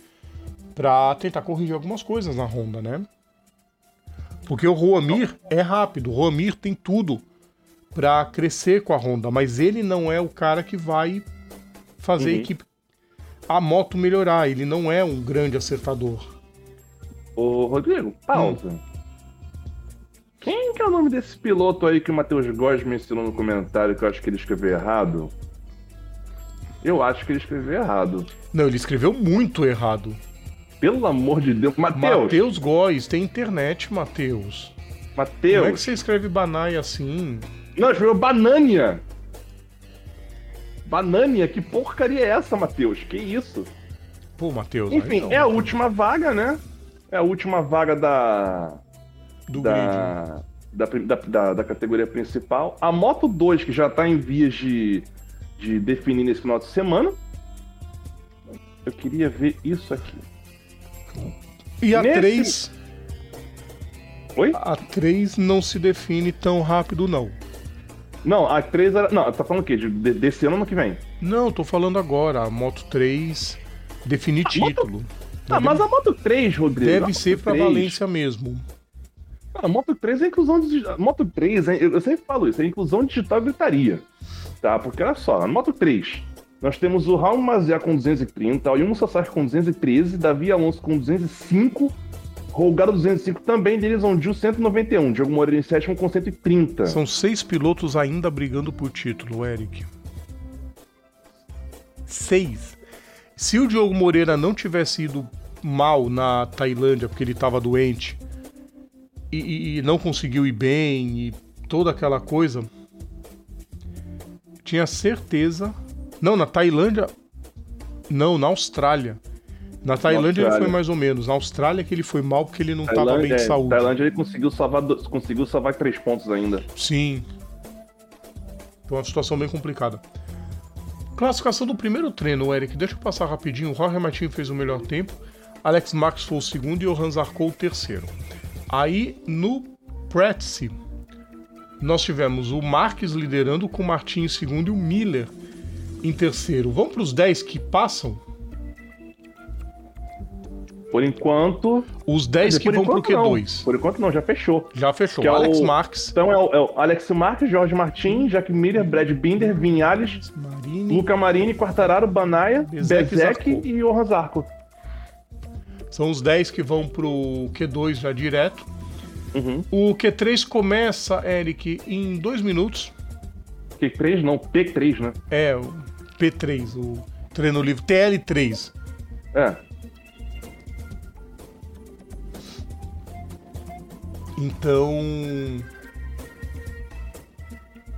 para tentar corrigir algumas coisas na Honda, né? Porque o Roamir é rápido, o Roamir tem tudo para crescer com a Honda, mas ele não é o cara que vai fazer a Uhum. equipe a moto melhorar, ele não é um grande acertador. Ô, Rodrigo, pausa. Hum. Quem que é o nome desse piloto aí que o Matheus Góes mencionou no comentário que eu acho que ele escreveu errado? Eu acho que ele escreveu errado. Não, ele escreveu muito errado. Pelo amor de Deus. Matheus! Matheus Góes, tem internet, Matheus. Como é que Matheus! você escreve Banai assim? Não, escreveu Banânia! Banânia? Que porcaria é essa, Matheus? Que isso? Pô, Matheus. Enfim, não, é a Matheus. última vaga, né? É a última vaga da. Do grid. da, da, da, da, da categoria principal. A Moto 2, que já tá em vias de, de definir nesse final de semana. Eu queria ver isso aqui. E a Nesse- 3, Oi? a 3 não se define tão rápido, não. Não, a 3 era. Não, tá falando o quê? De, de- desse ano ano que vem? Não, tô falando agora. A Moto 3 definir A Moto- título. Ah, mas a Moto 3, Rodrigo. a Deve ser pra 3, Valência mesmo. A Moto 3 é inclusão digital. A Moto 3, é- eu sempre falo isso, é inclusão digital e gritaria. Tá? Porque olha só, na Moto 3, nós temos o Raul Maziá com 230, o Yuno Sasaki com 213, Davi Alonso com 205, Rolgado 205 também, deles um Gil 191, Diogo Moreira em sétimo com 130. São seis pilotos ainda brigando por título, Eric. Seis. Se o Diogo Moreira não tivesse ido mal na Tailândia porque ele estava doente e, e- não conseguiu ir bem e toda aquela coisa, tinha certeza. Não, na Tailândia. Não, na Austrália. Na Tailândia Na ele foi Austrália. mais ou menos. Na Austrália que ele foi mal porque ele não estava bem de é, saúde. Tailândia ele conseguiu salvar, conseguiu salvar três pontos ainda. Sim. Foi uma situação bem complicada. Classificação do primeiro treino, Eric. Deixa eu passar rapidinho. O Jorge Martin fez o melhor tempo. Alex Marques foi o segundo e o Hans Zarco o terceiro. Aí, no Pretice, nós tivemos o Marques liderando com o Martin em segundo e o Miller em terceiro. Vamos para os 10 que passam? Por enquanto. Os 10 que vão pro enquanto não. Q2. Por enquanto não, já fechou. Já fechou. Que é Alex o- Marques, Então é o, é o Alex Marques, Jorge Martin, Jack Miller, Brad Binder, Vinhales, Marini. Luca Marini, Quartararo, Banaia, Bezek Bezek, e e Johan Zarco. São os 10 que vão pro Q2 já direto. Uhum. O Q3 começa, Eric, em dois minutos. Q3 não, P3, né? É, o P3, o treino livre, TL3. É. Então,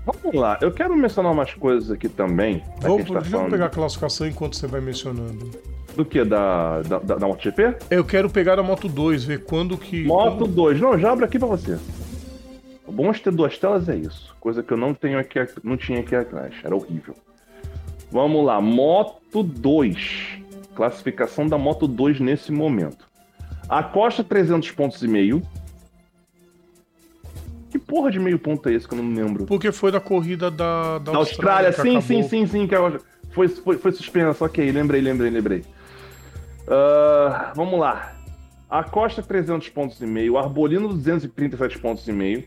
Vamos lá, eu quero mencionar umas coisas aqui também. vamos, tá deixa eu pegar a classificação enquanto você vai mencionando. Do que? Da, da, da, da MotoGP? Eu quero pegar a Moto 2, ver quando que. Moto 2. Não, já abro aqui pra você. O bom de ter duas telas é isso. Coisa que eu não tenho aqui, não tinha aqui atrás. Era horrível. Vamos lá, Moto 2. Classificação da Moto 2 nesse momento. A Costa 300 pontos e meio. Que porra de meio ponto é esse que eu não me lembro? Porque foi da corrida da, da Na Austrália, que sim, sim, sim, sim, que agora foi, foi, foi suspensa. Ok, lembrei, lembrei, lembrei. Ah, vamos lá. A Costa 300 pontos e meio, Arbolino 237 pontos e meio,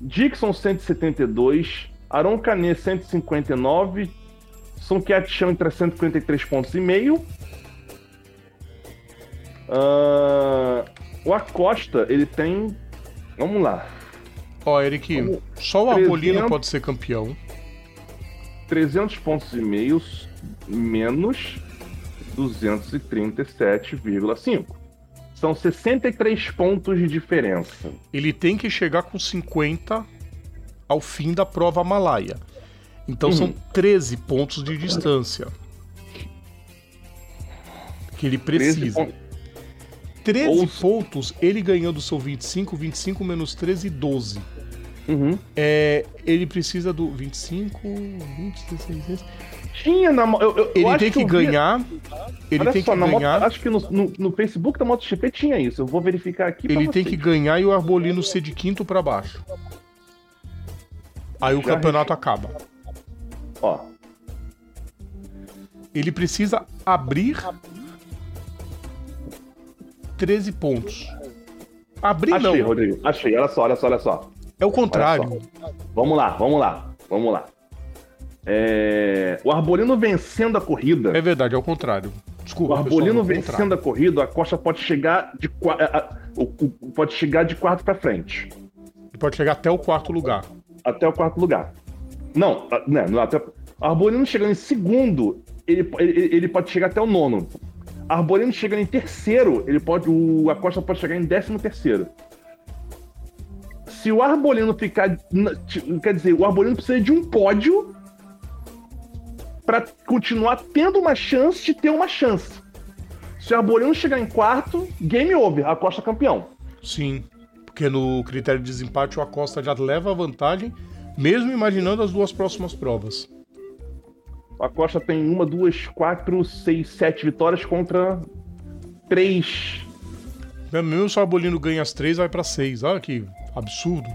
Dixon 172, Aron Canet 159, Son Chão 353 pontos e meio. Ah, o Acosta, ele tem. Vamos lá. Ó, Eric, Como só o Arbolino 300 pode ser campeão. 300 pontos e meio menos 237,5. São 63 pontos de diferença. Ele tem que chegar com 50 ao fim da prova Malaya. Então são Uhum. 13 pontos de distância. Que ele 13 precisa. pontos. 13 Ou- pontos, ele ganhando seu 25, 25 menos 13, 12. Uhum. É, ele precisa do 25, 20, 16, 16. Tinha na. Eu, eu- eu Ele acho tem que eu vi- ganhar. Ele Olha tem só, que na moto- ganhar. acho que no, no, no Facebook da MotoGP tinha isso. Eu vou verificar aqui. Ele tem que ganhar e o Arbolino ser de quinto pra baixo. Aí o Já campeonato acaba. Ó, Ele precisa abrir 13 pontos. Abrir achei, não. Rodrigo. Achei. Olha só, olha só, olha só. É o contrário. Vamos lá, vamos lá, vamos lá. É, O Arbolino vencendo a corrida. É verdade, é o contrário. O Desculpa, Arbolino pessoal, é o contrário. vencendo a corrida, a Costa pode chegar de, o- o- pode chegar de quarto pra frente. Pode chegar até o quarto lugar. Até o quarto lugar. Não, né, não até, Arbolino chegando em segundo, ele, ele, ele pode chegar até o nono. Arbolino chegando em terceiro, ele pode, o Acosta pode chegar em décimo terceiro. Se o Arbolino ficar, quer dizer, o Arbolino precisa de um pódio para continuar tendo uma chance de ter uma chance. Se o Arbolino chegar em quarto, game over, Acosta campeão. Sim. Porque no critério de desempate o Acosta já leva a vantagem, mesmo imaginando as duas próximas provas. A Costa tem uma, duas, quatro, seis, sete vitórias contra três. Mesmo se o Arbolino ganha as três, vai pra seis. Olha que absurdo.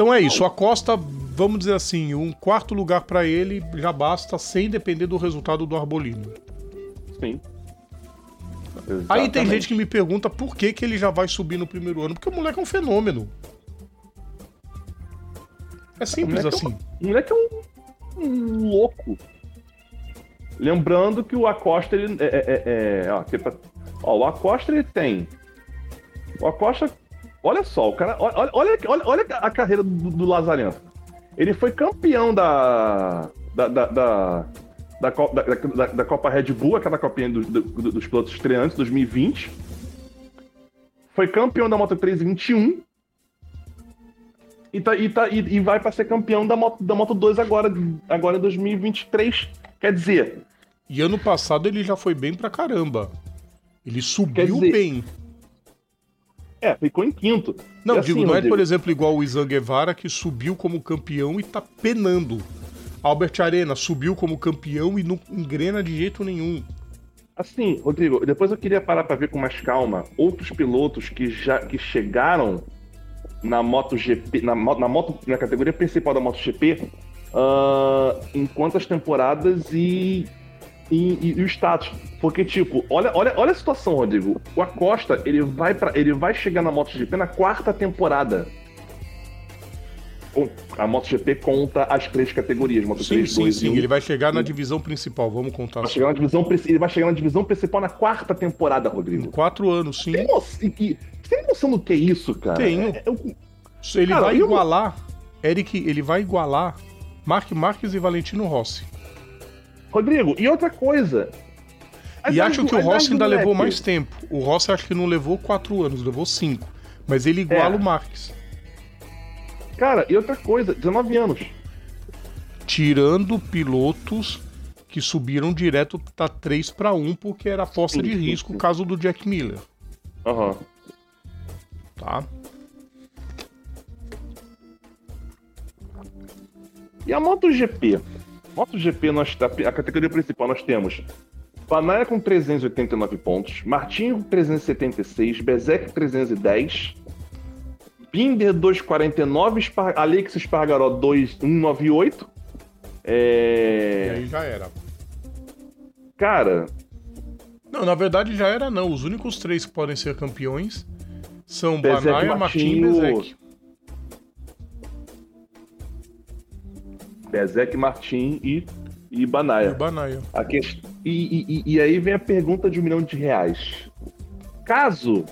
Então é isso. O Acosta, vamos dizer assim, um quarto lugar pra ele já basta, sem depender do resultado do Arbolino. Sim. Aí tem Exatamente. gente que me pergunta por que, que ele já vai subir no primeiro ano. Porque o moleque é um fenômeno. É simples moleque é assim. O moleque é um, um louco. Lembrando que o Acosta, ele. É, é, é, é, ó, pra- ó, o Acosta, ele tem. O Acosta. Olha só, o cara. Olha, olha, olha, a carreira do, do Lazarento. Ele foi campeão da. Da, da, da, da, da- da- Copa Red Bull, aquela copinha do- do- dos pilotos estreantes, 2020. Foi campeão da Moto 3 em 21. E, tá, e, tá, e, e vai para ser campeão da Moto, da Moto 2 agora, agora em 2023. Quer dizer, E ano passado ele já foi bem pra caramba. Ele subiu dizer, bem. É, ficou em quinto. Não, digo, assim, não é, Rodrigo, por exemplo, igual o Isan Guevara que subiu como campeão e tá penando. Albert Arena subiu como campeão e não engrena de jeito nenhum. Assim, Rodrigo, depois eu queria parar para ver com mais calma outros pilotos que já que chegaram na MotoGP, na, na moto, na categoria principal da MotoGP, ah, em quantas temporadas e, e, e- e o status. Porque, tipo, olha, olha, olha a situação, Rodrigo. O Acosta, ele vai, pra, ele vai chegar na MotoGP na quarta temporada. A MotoGP conta as três categorias, Moto Sim, 3, sim, 2 e sim. 1. Ele vai chegar na divisão principal, vamos contar. Vai chegar na divisão, ele vai chegar na divisão principal na quarta temporada, Em Rodrigo. quatro anos, sim. Tem noção, e- e- você tem noção do que é isso, cara? Tenho. É- é Ele Cara, vai eu- igualar, Eric, ele vai igualar Mark Marques e Valentino Rossi. Rodrigo, e outra coisa. E acho do- que o idade Rossi ainda levou mais tempo. O Rossi acho que não levou quatro anos, levou cinco. Mas ele iguala É. o Marques. Cara, e outra coisa, 19 anos. Tirando pilotos que subiram direto da 3 para 1 porque era aposta Sim, de sim, risco, sim. caso do Jack Miller, Aham. tá? E a MotoGP? MotoGP, nós, a, a categoria principal, nós temos Panaia com 389 pontos, Martinho com 376, Bezek 310, Binder 249, Spar Alex Spargaró 2198. E É... aí já era. Cara, Não, na verdade já era não. Os únicos três que podem ser campeões são Bezek, Banaia, Martin e Martinho, Bezek. Bezek, Martin e, e E Banaia. o Banaia. A quest... e, e- e- e aí vem a pergunta de um milhão de reais. Caso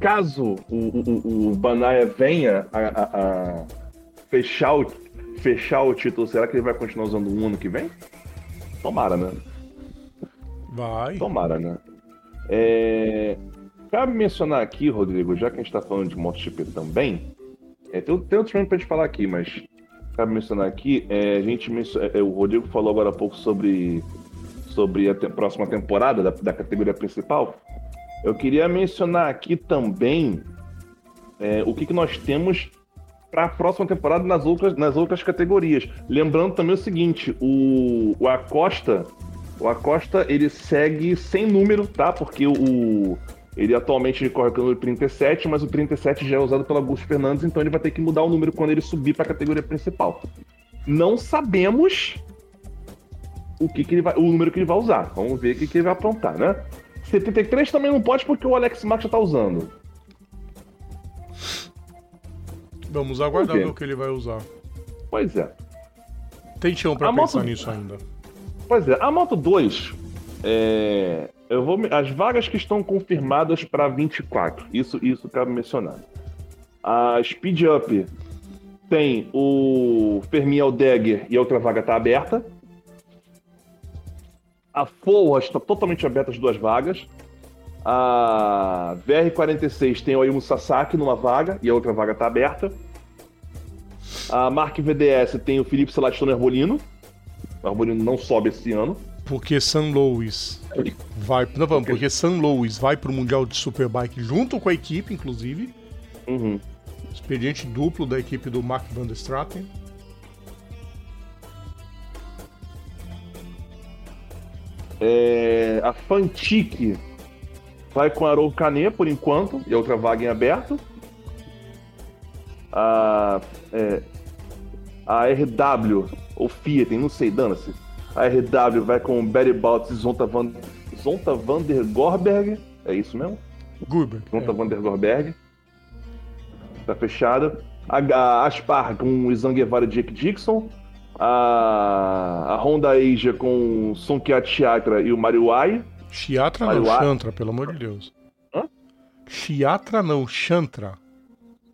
caso o, o, o Banaia venha a, a- a fechar, o, fechar o título, será que ele vai continuar usando um ano que vem? Tomara, né? Vai. Tomara, né? É... Cabe mencionar aqui, Rodrigo, já que a gente está falando de MotoGP também, é, tem, tem outros pra gente falar aqui, mas cabe mencionar aqui, é, a gente mencio- é, o Rodrigo falou agora há pouco sobre, sobre a te- próxima temporada da, da categoria principal. Eu queria mencionar aqui também é, o que, que nós temos para a próxima temporada nas outras, nas outras categorias. Lembrando também o seguinte, o, o Acosta, o Acosta ele segue sem número, tá? Porque o ele atualmente ele corre com o número 37, mas o 37 já é usado pelo Augusto Fernandes, então ele vai ter que mudar o número quando ele subir para a categoria principal. Não sabemos o que, que ele vai, o número que ele vai usar. Vamos ver o que, que ele vai aprontar, né? 73 também não pode porque o Alex Marques já tá usando. Vamos aguardar ver o que ele vai usar. Pois é. Tem chão pra A pensar moto- nisso ainda. Pois é, a Moto 2, é, eu vou, as vagas que estão confirmadas para 24, isso, isso cabe mencionar. A Speed Up tem o Fermin Aldegger e a outra vaga está aberta. A Forra está totalmente aberta as duas vagas. A VR46 tem o Ayumu Sasaki numa vaga e a outra vaga está aberta. A Mark VDS tem o Felipe Celestino Herbolino. O Herbolino não sobe esse ano. Porque San Louis vai. Não vamos, porque San Louis vai pro Mundial de Superbike junto com a equipe, inclusive. Uhum. Expediente duplo da equipe do Mark Van der Straten. É, a Fantique vai com a Arou Canet por enquanto, e outra vaga em aberto. A, é, a RW, ou Fiat, não sei, dana-se. A RW vai com Betty Baltz e Zonta Van, Zonta Van der Gorberg. É isso mesmo? Gurberg. Zonta é. Van der Gorberg. Tá fechada. A, Aspar com o Isan Guevara e Jake Dixon. A, a Honda Asia com Sonkiat Chiatra e o Mariuai. Chiatra não, Mariuá- Chantra, pelo amor de Deus. Hã? Chiatra não, Chantra.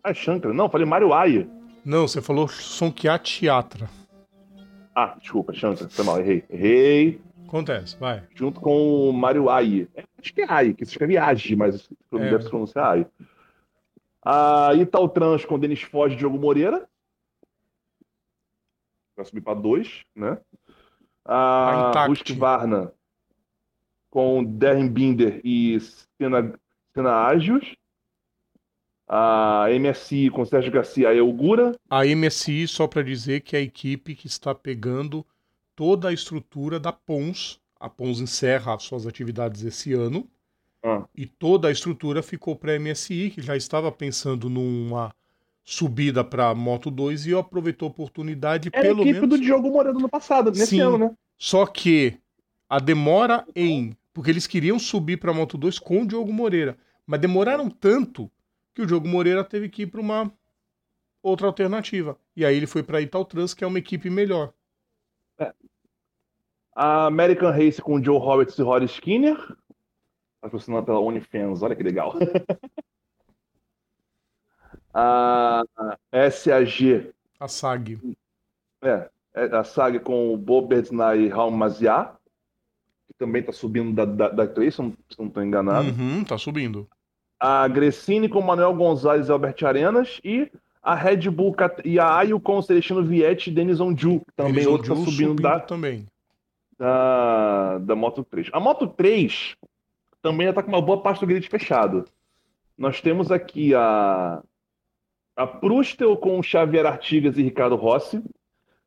Ah, Shankar. Não, falei Mariuai. Não, você falou Sonkiat Chiatra. Ah, desculpa, Shankar. Foi mal, errei. Errei. Acontece, vai. Junto com o Mariuai. É, acho que é Ai, que se escreve Agi, mas É. deve se pronunciar Ai. A Italtrans com Denis Foz e Diogo Moreira. Vai subir para dois, né? A Intact. Husqvarna com Darren Binder e Senna, Senna Ágios. A MSI com Sérgio Garcia e Ogura. A MSI, só para dizer que é a equipe que está pegando toda a estrutura da Pons. A Pons encerra as suas atividades esse ano. Ah. E toda a estrutura ficou para a MSI, que já estava pensando numa subida para Moto 2 e aproveitou a oportunidade Era a pelo equipe menos. do Diogo Moreira no passado, nesse Sim. ano, né? Só que a demora em. Porque eles queriam subir para Moto 2 com o Diogo Moreira. Mas demoraram tanto que o Diogo Moreira teve que ir para uma outra alternativa. E aí ele foi para a Italtrans, que é uma equipe melhor. A American Race com Joe Roberts e Rory Skinner. Patrocinado pela OnlyFans, olha que legal. a SAG, A SAG. é, é a SAG com o Bob Bertnay e Raul Maziá, que também está subindo da, da, da 3, se não estou enganado. Uhum, tá subindo. A Gresini com Manuel Gonzalez e Albert Arenas. E a Red Bull e a Ayo com o Celestino Vietti e Denison Ju, também Eles outro está Onju subindo da, também. da, da Moto 3. A Moto 3 também já está com uma boa parte do grid fechado. Nós temos aqui a, a Prustel com Xavier Artigas e Ricardo Rossi.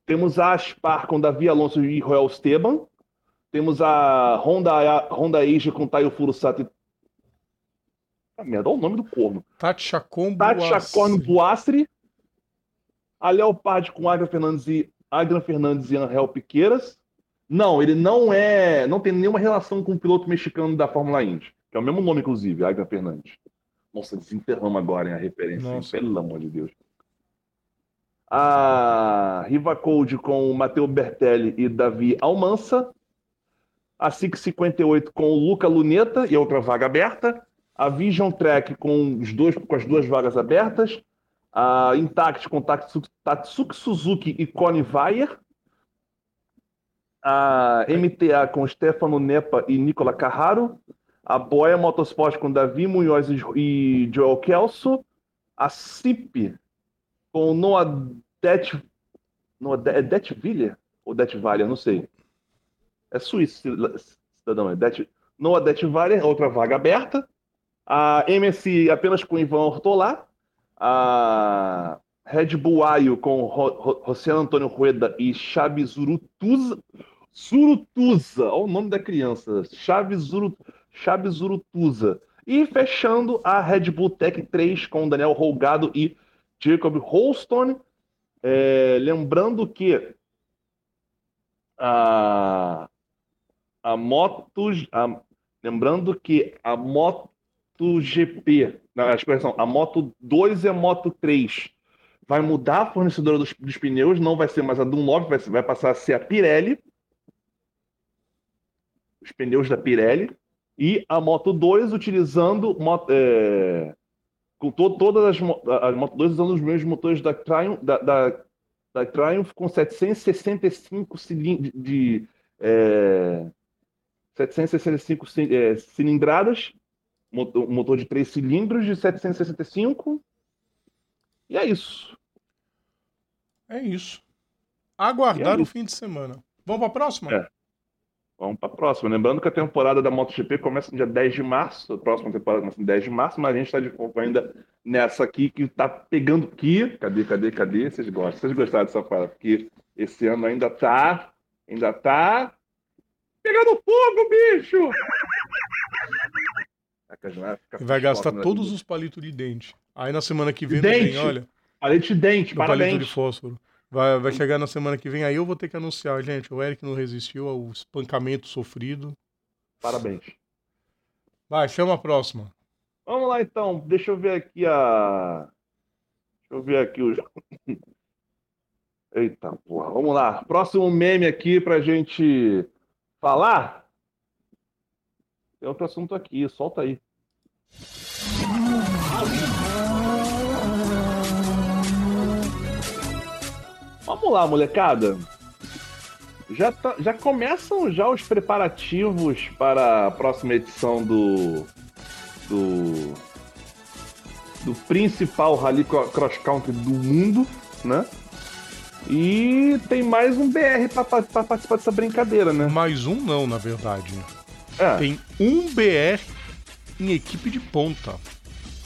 Temos a Aspar com Davi Alonso e Royal Esteban. Temos a Honda, Honda Asia com Taio Furusato merda, olha o nome do corno. Tati Chacon Tati Boasri. A Leopard com Agra Fernandes e Agra Fernandes e Angel Piqueiras. Não, ele não é. Não tem nenhuma relação com o piloto mexicano da Fórmula Indy. Que é o mesmo nome, inclusive, Agra Fernandes. Nossa, desenterramos agora hein, a referência. hein? Pelo amor de Deus. A Riva Code com o Matteo Bertelli e Davi Almansa. A 658 com o Luca Luneta e outra vaga aberta. A Vision Track com, os dois, com as duas vagas abertas. A Intact com Tatsuki, Suzuki e Connie Weyer. A MTA com Stefano Nepa e Nicola Carraro. A Boia Motorsport com Davi Munhoz e Joel Kelso. A CIP com Noah Det... Noah é Detville? Ou Detvalia? Não sei. É suíço, cidadão. É Det... Noah Detvalia, outra vaga aberta. A MSI apenas com Ivan Ortolá. A Red Bull Ayo com José Antônio Rueda e Xabi Zurutuza. Zurutuza, olha o nome da criança. Xabi, Zuru, Zurutuza. E fechando a Red Bull Tech 3 com Daniel Rolgado e Jacob Holstone. É, lembrando que a, a Motos. a- lembrando que a MotoGP, na expressão, a Moto 2 e a Moto 3 vai mudar a fornecedora dos, dos pneus, não vai ser mais a Dunlop, vai, vai passar a ser a Pirelli. Os pneus da Pirelli. E a Moto 2 utilizando é, com to- todas as, as Moto 2 usando os mesmos motores da Triumph, da, da, da Triumph com 765 cilindros de, é, 765 ci- é, cilindradas, um motor de 3 cilindros de 765. E é isso. É isso. Aguardar é o isso. fim de semana. Vamos para a próxima? É. Vamos para a próxima. Lembrando que a temporada da MotoGP começa no dia 10 de março. A próxima temporada começa no 10 de março, mas a gente está de foco ainda nessa aqui que está pegando aqui. Cadê, cadê, cadê? Vocês gostam? Vocês gostaram dessa parada? Porque esse ano ainda tá. Ainda tá. Pegando fogo, bicho! Vai gastar todos os palitos de dente. Aí na semana que vem, Dente. vem olha, Palete de dente, do palito parabéns. de fósforo. Vai, vai chegar na semana que vem, aí eu vou ter que anunciar, gente, o Eric não resistiu ao espancamento sofrido. Parabéns. Vai, chama a próxima. Vamos lá então, deixa eu ver aqui a. Deixa eu ver aqui os. Eita porra, vamos lá. Próximo meme aqui pra gente falar. Tem outro assunto aqui, solta aí. Vamos lá, molecada. Já, tá- já começam já os preparativos para a próxima edição do do do principal rally cro- cross country do mundo, né? E tem mais um BR pra participar dessa brincadeira, né? Mais um não, na verdade. É, Tem um BR em equipe de ponta.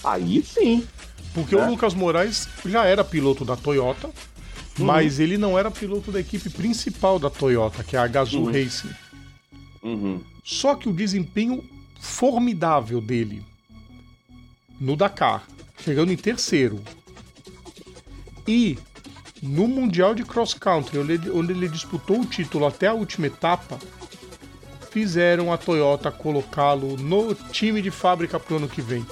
aí sim. Porque É. o Lucas Moraes já era piloto da Toyota, Uhum. mas ele não era piloto da equipe principal da Toyota, que é a Gazoo Uhum. Racing. Uhum. Só que o desempenho formidável dele no Dakar, chegando em terceiro, e no Mundial de Cross Country, onde ele, onde ele disputou o título até a última etapa, fizeram a Toyota colocá-lo no time de fábrica para o ano que vem.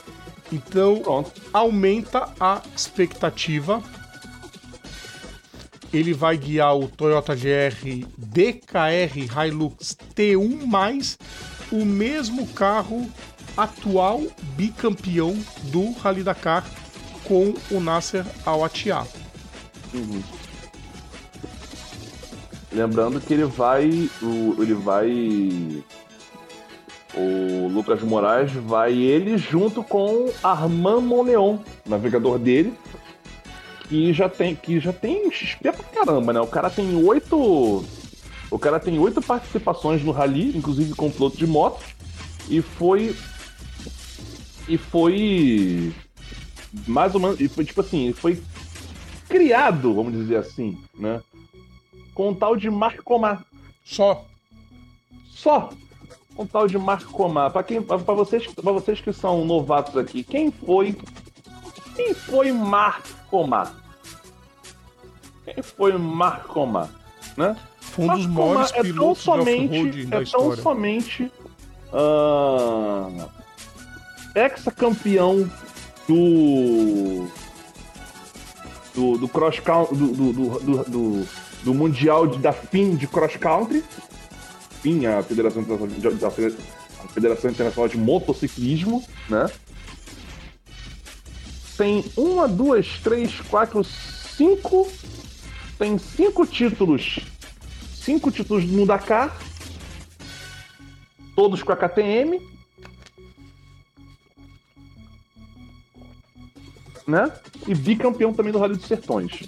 Então, Pronto. aumenta a expectativa. Ele vai guiar o Toyota GR DKR Hilux T1+, o mesmo carro atual bicampeão do Rally Dakar com o Nasser Al-Attiyah. Uhum. Lembrando que ele vai. O, ele vai. O Lucas Moraes vai ele junto com Armand Monleon, navegador dele, que já tem que já tem XP pra caramba, né? O cara tem oito. O cara tem oito participações no rally, inclusive com piloto de moto, e foi. E foi. Mais ou menos. E foi tipo assim, ele foi criado, vamos dizer assim, né? Com o tal de Marco Comar. Só. Só com o tal de Marco Comar. Para quem, para vocês, para vocês que são novatos aqui, quem foi, quem foi Marco Comar? Quem foi Marco Comar, né? Foi um dos Marco Comar maiores é tão somente, é tão somente ah, ex-campeão do do, do cross country do, do, do, do, do- mundial de- da FIM de cross country. FIM a Federação Internacional de, a Federação Internacional de Motociclismo né? Tem uma duas três quatro cinco. Tem cinco títulos. Cinco títulos no Dakar. Todos com a KTM né? E bicampeão também do Rally dos Sertões.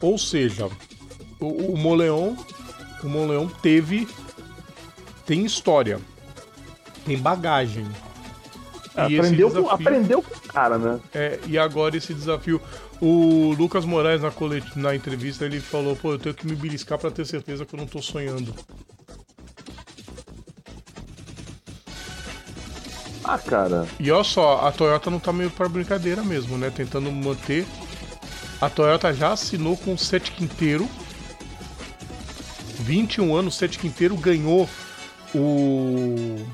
Ou seja, o, o Moleon, o Moleon teve tem história, tem bagagem. Aprendeu com, desafio- aprendeu com o cara né É, e agora esse desafio. O Lucas Moraes na, colet... na entrevista ele falou: pô, eu tenho que me beliscar pra ter certeza que eu não tô sonhando. ah cara E olha só, a Toyota não tá meio pra brincadeira mesmo, né? Tentando manter. A Toyota já assinou com o Sete Quinteiro. 21 anos, Sete Quinteiro ganhou o.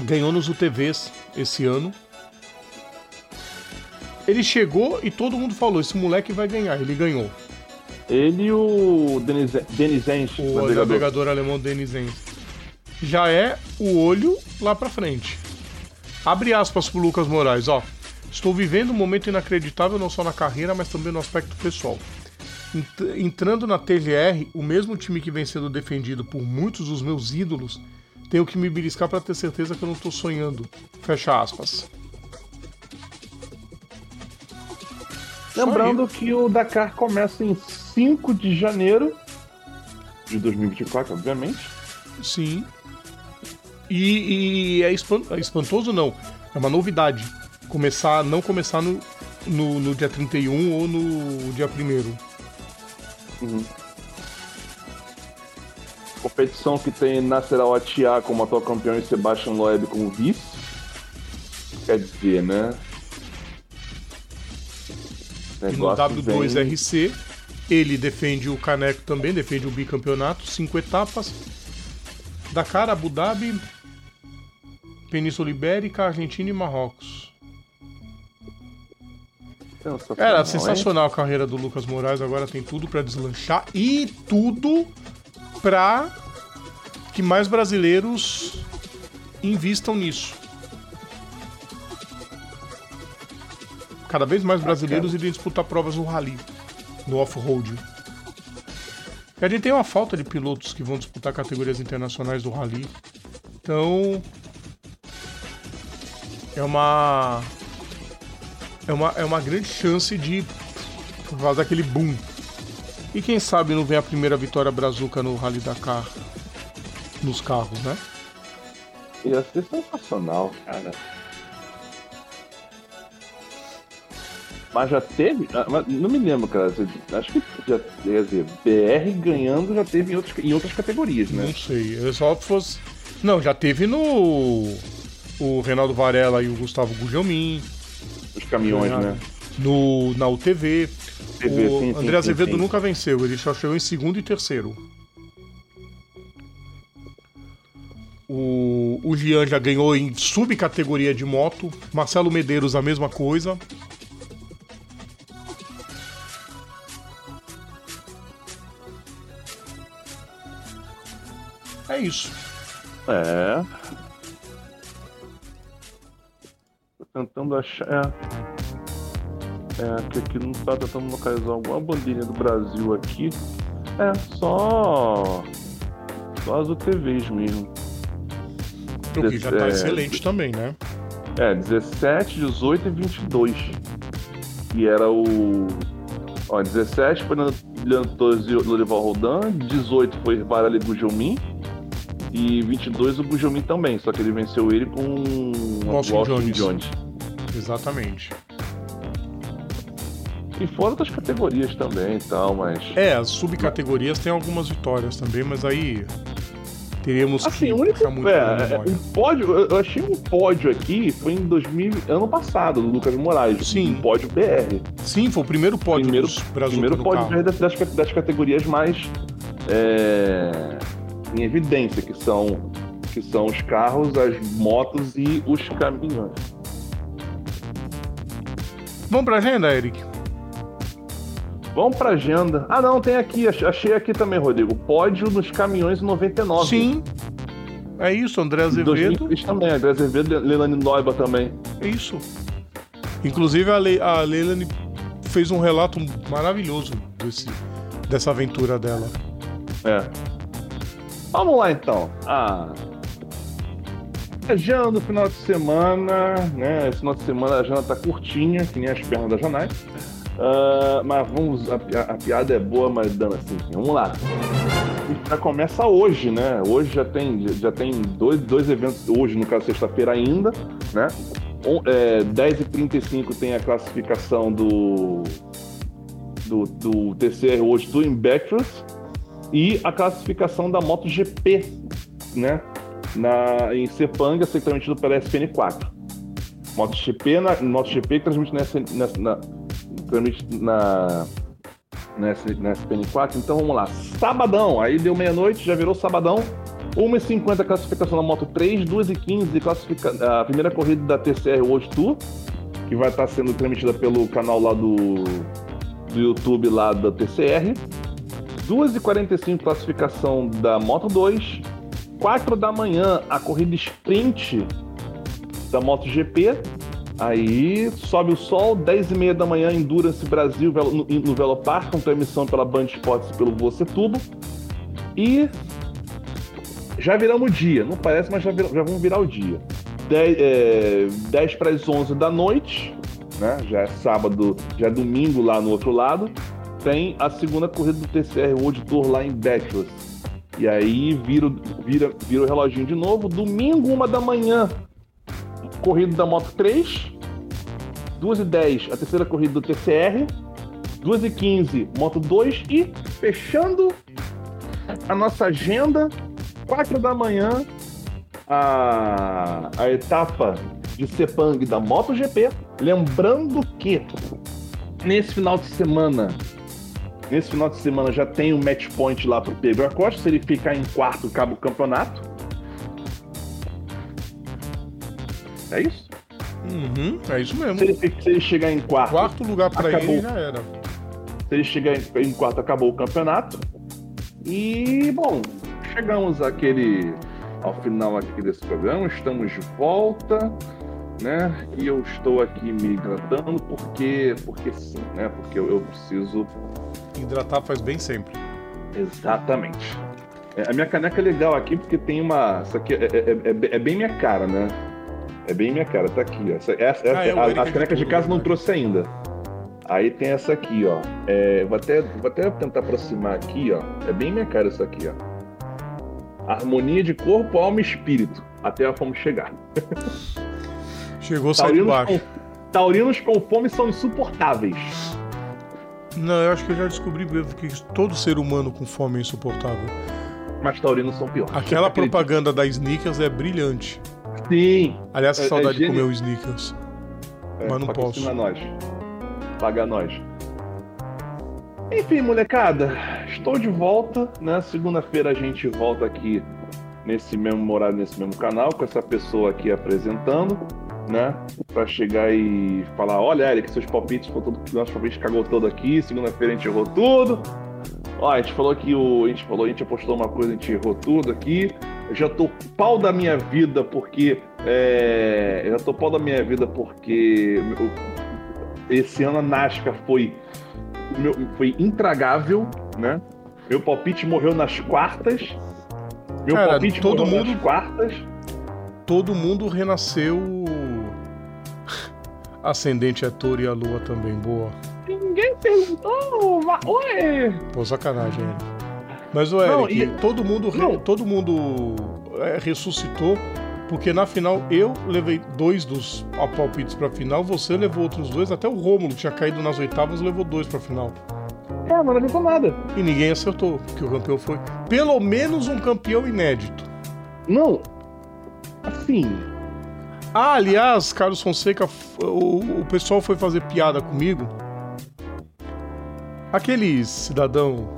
Ganhou nos UTVs esse ano. Ele chegou e todo mundo falou: esse moleque vai ganhar. Ele ganhou. ele e o Denis Denizense O navegador, alemão Denis Enz. Já é o olho lá pra frente. Abre aspas pro Lucas Moraes, ó. Estou vivendo um momento inacreditável não só na carreira, mas também no aspecto pessoal. Ent- Entrando na TGR, o mesmo time que vem sendo defendido por muitos dos meus ídolos, tenho que me beliscar pra ter certeza que eu não tô sonhando. Fecha aspas. Lembrando que o Dakar começa em 5 de janeiro de 2024, obviamente. Sim. E, e é, é espantoso, não. É uma novidade. Começar, não começar no, no, no dia 31 ou no dia 1 Competição que tem Nasser Al-Attiyah como atual campeão e Sebastian Loeb como vice. Quer dizer, né? E no Negócio vem- W2RC, ele defende o caneco também, defende o bicampeonato, cinco etapas. Dakar, Abu Dhabi, Península Ibérica, Argentina e Marrocos. Sensacional, Era hein? sensacional a carreira do Lucas Moraes, agora tem tudo pra deslanchar e tudo pra que mais brasileiros invistam nisso. Cada vez mais brasileiros irem disputar provas no rally, no off-road. E a gente tem uma falta de pilotos que vão disputar categorias internacionais do rally. Então, é uma é uma, é uma grande chance de fazer aquele boom. E quem sabe não vem a primeira vitória brazuca no Rally Dakar nos carros, né? Ia ser sensacional, cara. Mas já teve. ah, Não me lembro, cara. Acho que já quer dizer, BR ganhando já teve em outras, em outras categorias, né? Não sei. Eu só fosse. Não, já teve no. O Reinaldo Varela e o Gustavo Gugelmin. Os caminhões, Ganharam. né? No, na UTV. TV, o sim, André sim, Azevedo sim. nunca venceu, ele só chegou em segundo e terceiro. O, o Gian já ganhou em subcategoria de moto. Marcelo Medeiros, a mesma coisa. É isso. É. tentando achar. É. É, que aqui não tá tentando localizar alguma bandeirinha do Brasil aqui. É, só. Só as UTVs mesmo. O que já tá É, excelente também, né? É, 17, 18 e 22. E era o. Ó, 17 foi Leandro Torres e Lorival Rodan, 18 foi Varela e Gugelmin. E 22 o Gugelmin também, só que ele venceu ele com o Austin Austin Jones. Exatamente. E fora das categorias também e tal, mas. É, as subcategorias tem algumas vitórias também, mas aí teríamos Assim, que o único. puxar muito É, um pódio, eu achei um pódio aqui, foi em 2000, ano passado, do Lucas Moraes. Sim. Um pódio BR. Sim, foi o primeiro pódio primeiro, dos primeiro pódio. BR das, das categorias mais é, em evidência, que são, que são os carros, as motos e os caminhões. Vamos pra agenda, Eric? Vamos pra agenda. Ah, não, tem aqui, ach- achei aqui também, Rodrigo. Pódio nos caminhões em 99. Sim. É isso, André Azevedo. 2003 também, André Azevedo e Leilani Noiba também. É isso. Inclusive, a, Le a Leilani fez um relato maravilhoso desse, dessa aventura dela. É. Vamos lá então. Agenda do final de semana, né? Esse final de semana a agenda tá curtinha, que nem as pernas da Janai. Ah, mas vamos. A, a piada é boa, mas dando assim. Vamos lá. Já começa hoje, né? Hoje já tem, já tem dois, dois eventos, hoje, no caso, sexta-feira ainda, né? On, é, 10h35 tem a classificação do, do, do TCR hoje do Invectress e a classificação da MotoGP, né? Na, em Sepang, a ser transmitido pela SPN4. MotoGP, na, MotoGP que transmite nessa, na, transmite na, nessa, na SPN4. Então vamos lá. Sabadão, aí deu meia-noite, já virou sabadão. 1h50 classificação da Moto 3, 2h15 classifica, a primeira corrida da TCR World Tour, que vai estar sendo transmitida pelo canal lá do, do YouTube lá da TCR. 2h45 classificação da Moto 2. 4 da manhã a corrida sprint da MotoGP. Aí sobe o sol, 10 e meia da manhã, Endurance Brasil no, no Velopar, com transmissão pela Band Esportes pelo Você Tubo. E já viramos o dia, não parece, mas já, vir- já vamos virar o dia. 10, é, 10 para as 11 da noite, né? já é sábado, já é domingo lá no outro lado, tem a segunda corrida do TCR World Tour lá em Bathurst. E aí vira, vira, vira o reloginho de novo, domingo, uma da manhã, corrida da Moto 3, 2 e 10 a terceira corrida do TCR, 2 e 15 Moto 2 e fechando a nossa agenda, 4 da manhã a, a etapa de Sepang da MotoGP, lembrando que nesse final de semana nesse final de semana já tem o match point lá pro Pedro Acosta, se ele ficar em quarto acaba o campeonato. É isso? Uhum, é isso mesmo. Se ele, se ele chegar em quarto, Quarto lugar Acabou. ele já era. se ele chegar em, em quarto, acabou o campeonato. E, bom, chegamos àquele, ao final aqui desse programa, estamos de volta, né? E eu estou aqui me hidratando porque, porque sim, né? Porque eu, eu preciso Hidratar faz bem sempre. Exatamente. É, a minha caneca é legal aqui porque tem uma. Isso aqui é, é- é- é bem minha cara, né? É bem minha cara, tá aqui. ó. Essa, essa, Ah, é, essa- a- as é de canecas de tudo, casa não verdade. trouxe ainda. Aí tem essa aqui, ó. É, vou, até, vou até tentar aproximar aqui, ó. É bem minha cara isso aqui, ó. Harmonia de corpo, alma e espírito. Até a fome chegar. Chegou, saiu de baixo. Com, taurinos com fome são insuportáveis. Não, eu acho que eu já descobri que todo ser humano com fome é insuportável. Mas taurinos são piores. Aquela propaganda da Snickers é brilhante. Sim. Aliás, que é, saudade é de comer o Snickers. É, Mas não posso. nós. Paga nós. Enfim, molecada, estou de volta, né? Segunda-feira a gente volta aqui nesse mesmo horário, nesse mesmo canal, com essa pessoa aqui apresentando, né? Pra chegar e falar, olha, Eric, seus palpites, foi tudo, nossos palpites cagou todo aqui, segunda-feira a gente errou tudo. Ó, a gente falou que o. A gente falou, a gente apostou uma coisa, a gente errou tudo aqui. Eu já tô pau da minha vida porque. É, eu já tô pau da minha vida porque. esse ano a Nascar foi. Foi intragável, né? Meu palpite morreu nas quartas. Meu Cara, palpite todo morreu mundo, nas quartas. Todo mundo renasceu. Ascendente é touro e a lua também, boa. Ninguém perguntou, oi! Pô, sacanagem. Mas o Eric, e... todo mundo, não. todo mundo é, ressuscitou, porque na final eu levei dois dos palpites pra final, você levou outros dois, até o Rômulo, que tinha caído nas oitavas, levou dois pra final. É, mas não levou nada. E ninguém acertou, porque o campeão foi pelo menos um campeão inédito. Não, assim, ah, aliás, Carlos Fonseca, o, o pessoal foi fazer piada comigo. Aqueles cidadão.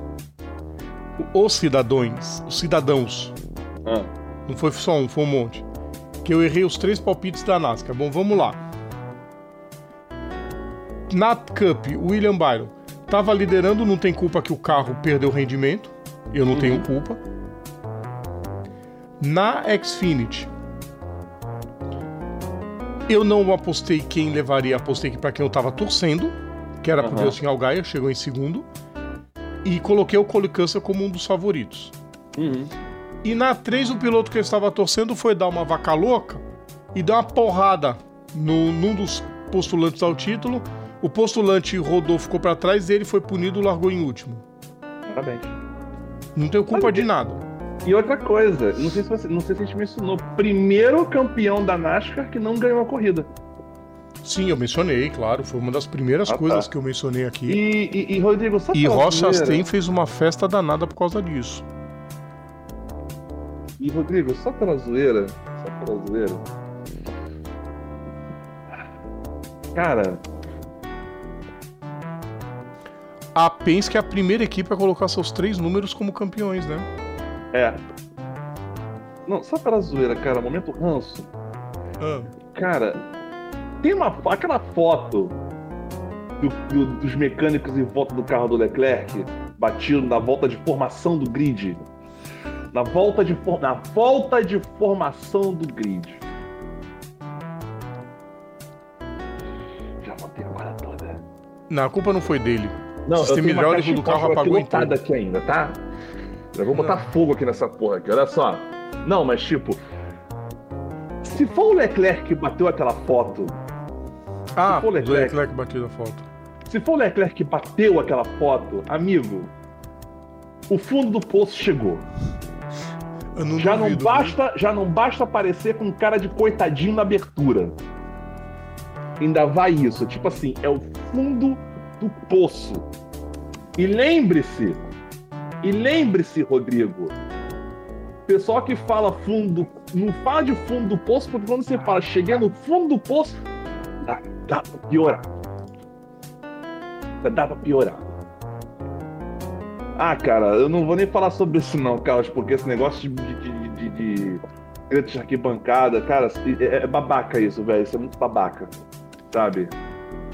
Os cidadãos. Os cidadãos. Ah. Não foi só um, foi um monte. Que eu errei os três palpites da NASCAR. Bom, vamos lá. Na Cup, William Byron estava liderando, não tem culpa que o carro perdeu rendimento. Eu não uhum. tenho culpa. Na Xfinity, eu não apostei quem levaria, apostei para quem eu tava torcendo, que era uhum. pro Delsin Algaia, chegou em segundo. E coloquei o Cole Custer como um dos favoritos. Uhum. E na 3, o piloto que eu estava torcendo foi dar uma vaca louca e dar uma porrada no, num dos postulantes ao título. O postulante rodou, ficou para trás ele foi punido e largou em último. Parabéns. Não tenho culpa de nada. E outra coisa, não sei se você, não sei se a gente mencionou, primeiro campeão da NASCAR que não ganhou a corrida. Sim, eu mencionei, claro, foi uma das primeiras ah, coisas tá. que eu mencionei aqui. E, e, e Rodrigo, sabe E Ross Chastain fez uma festa danada por causa disso. E Rodrigo, só pela zoeira, só pela zoeira. Cara, a Penske é a primeira equipe a colocar seus três números como campeões, né? É. Não, só pela zoeira, cara, momento ranço. Ah. Cara, tem uma. aquela foto do, do, dos mecânicos em volta do carro do Leclerc, batido na volta de formação do grid. Na volta de, na volta de formação do grid. Já botei agora toda. Não, a culpa não foi dele. Não, o sistema hidráulico do carro apagou em tudo. aqui ainda, tá? Eu vou botar fogo aqui nessa porra aqui, olha só. Não, mas tipo. Se for o Leclerc que bateu aquela foto. Ah, se for o Leclerc, Leclerc bateu a foto. Se for o Leclerc que bateu aquela foto, amigo, o fundo do poço chegou. Não já duvido, não basta, já não basta aparecer com cara de coitadinho na abertura. Ainda vai isso, tipo assim, é o fundo do poço. E lembre-se, e lembre-se, Rodrigo, pessoal que fala fundo, não fala de fundo do poço, porque quando você fala cheguei no fundo do poço, dá, dá pra piorar. Dá pra piorar. Ah, cara, eu não vou nem falar sobre isso não, Carlos, porque esse negócio de, de, de, de, de arquibancada, cara, é, é babaca isso, velho. Isso é muito babaca, sabe?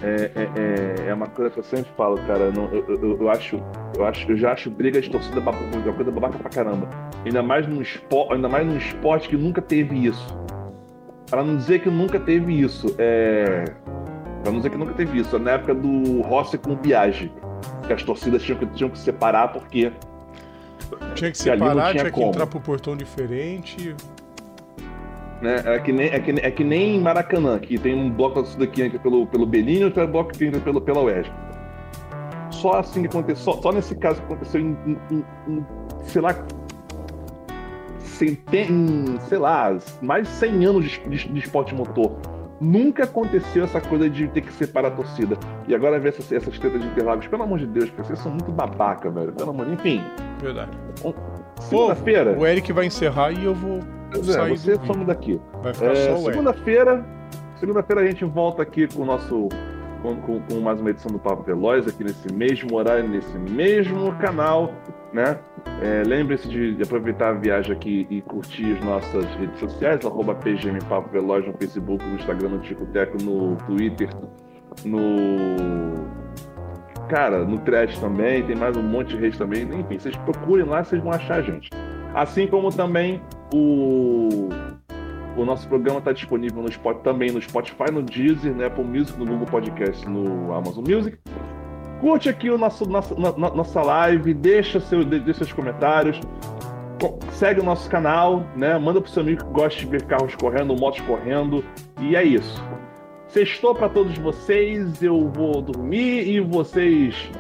É, é, é, é, uma coisa que eu sempre falo, cara. Não, eu, eu, eu, acho, eu acho, eu já acho briga de torcida uma coisa babaca pra caramba. Ainda mais num esporte, ainda mais num esporte que nunca teve isso. Para não dizer que nunca teve isso, é, para não dizer que nunca teve isso, na época do Rossi com o Biagi, que as torcidas tinham que, tinham que separar porque tinha que separar, tinha, tinha que entrar pro portão diferente. Né? É, que nem, é, que, é que nem Maracanã, que tem um bloco daqui entra pelo, pelo Belinho e outro bloco que entra pelo, pela UERJ. só assim que aconteceu, só, só nesse caso que aconteceu em, em, em, sei lá, centen, sei lá, mais de 100 anos de, de, de, esporte motor. Nunca aconteceu essa coisa de ter que separar a torcida. E agora ver essas, essas tretas de Interlagos, pelo amor de Deus, vocês são muito babaca, velho. Pelo amor, enfim. Verdade. Segunda-feira. O Eric vai encerrar e eu vou. Pois é, você some daqui. Vai ficar é, só Segunda-feira. Segunda-feira a gente volta aqui com o nosso com, com, com, mais uma edição do Papo Veloz, aqui nesse mesmo horário, nesse mesmo canal, né? É, Lembre-se de, de, aproveitar a viagem aqui e curtir as nossas redes sociais, arroba PGM Papo Veloz no Facebook, no Instagram, no Ticoteco, no Twitter, no. Cara, no Trash também, tem mais um monte de redes também. Enfim, vocês procurem lá, vocês vão achar a gente. Assim como também o o nosso programa está disponível no Spot, também no Spotify, no Deezer, no Apple Music, no Google Podcast, no Amazon Music. Curte aqui o nosso, nosso nossa live, deixa, seu, deixa seus comentários, segue o nosso canal, né? Manda pro seu amigo que gosta de ver carros correndo, motos correndo. E é isso. Sextou para todos vocês, eu vou dormir e vocês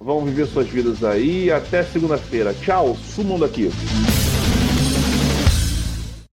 vão viver suas vidas aí. Até segunda-feira. Tchau, sumam daqui.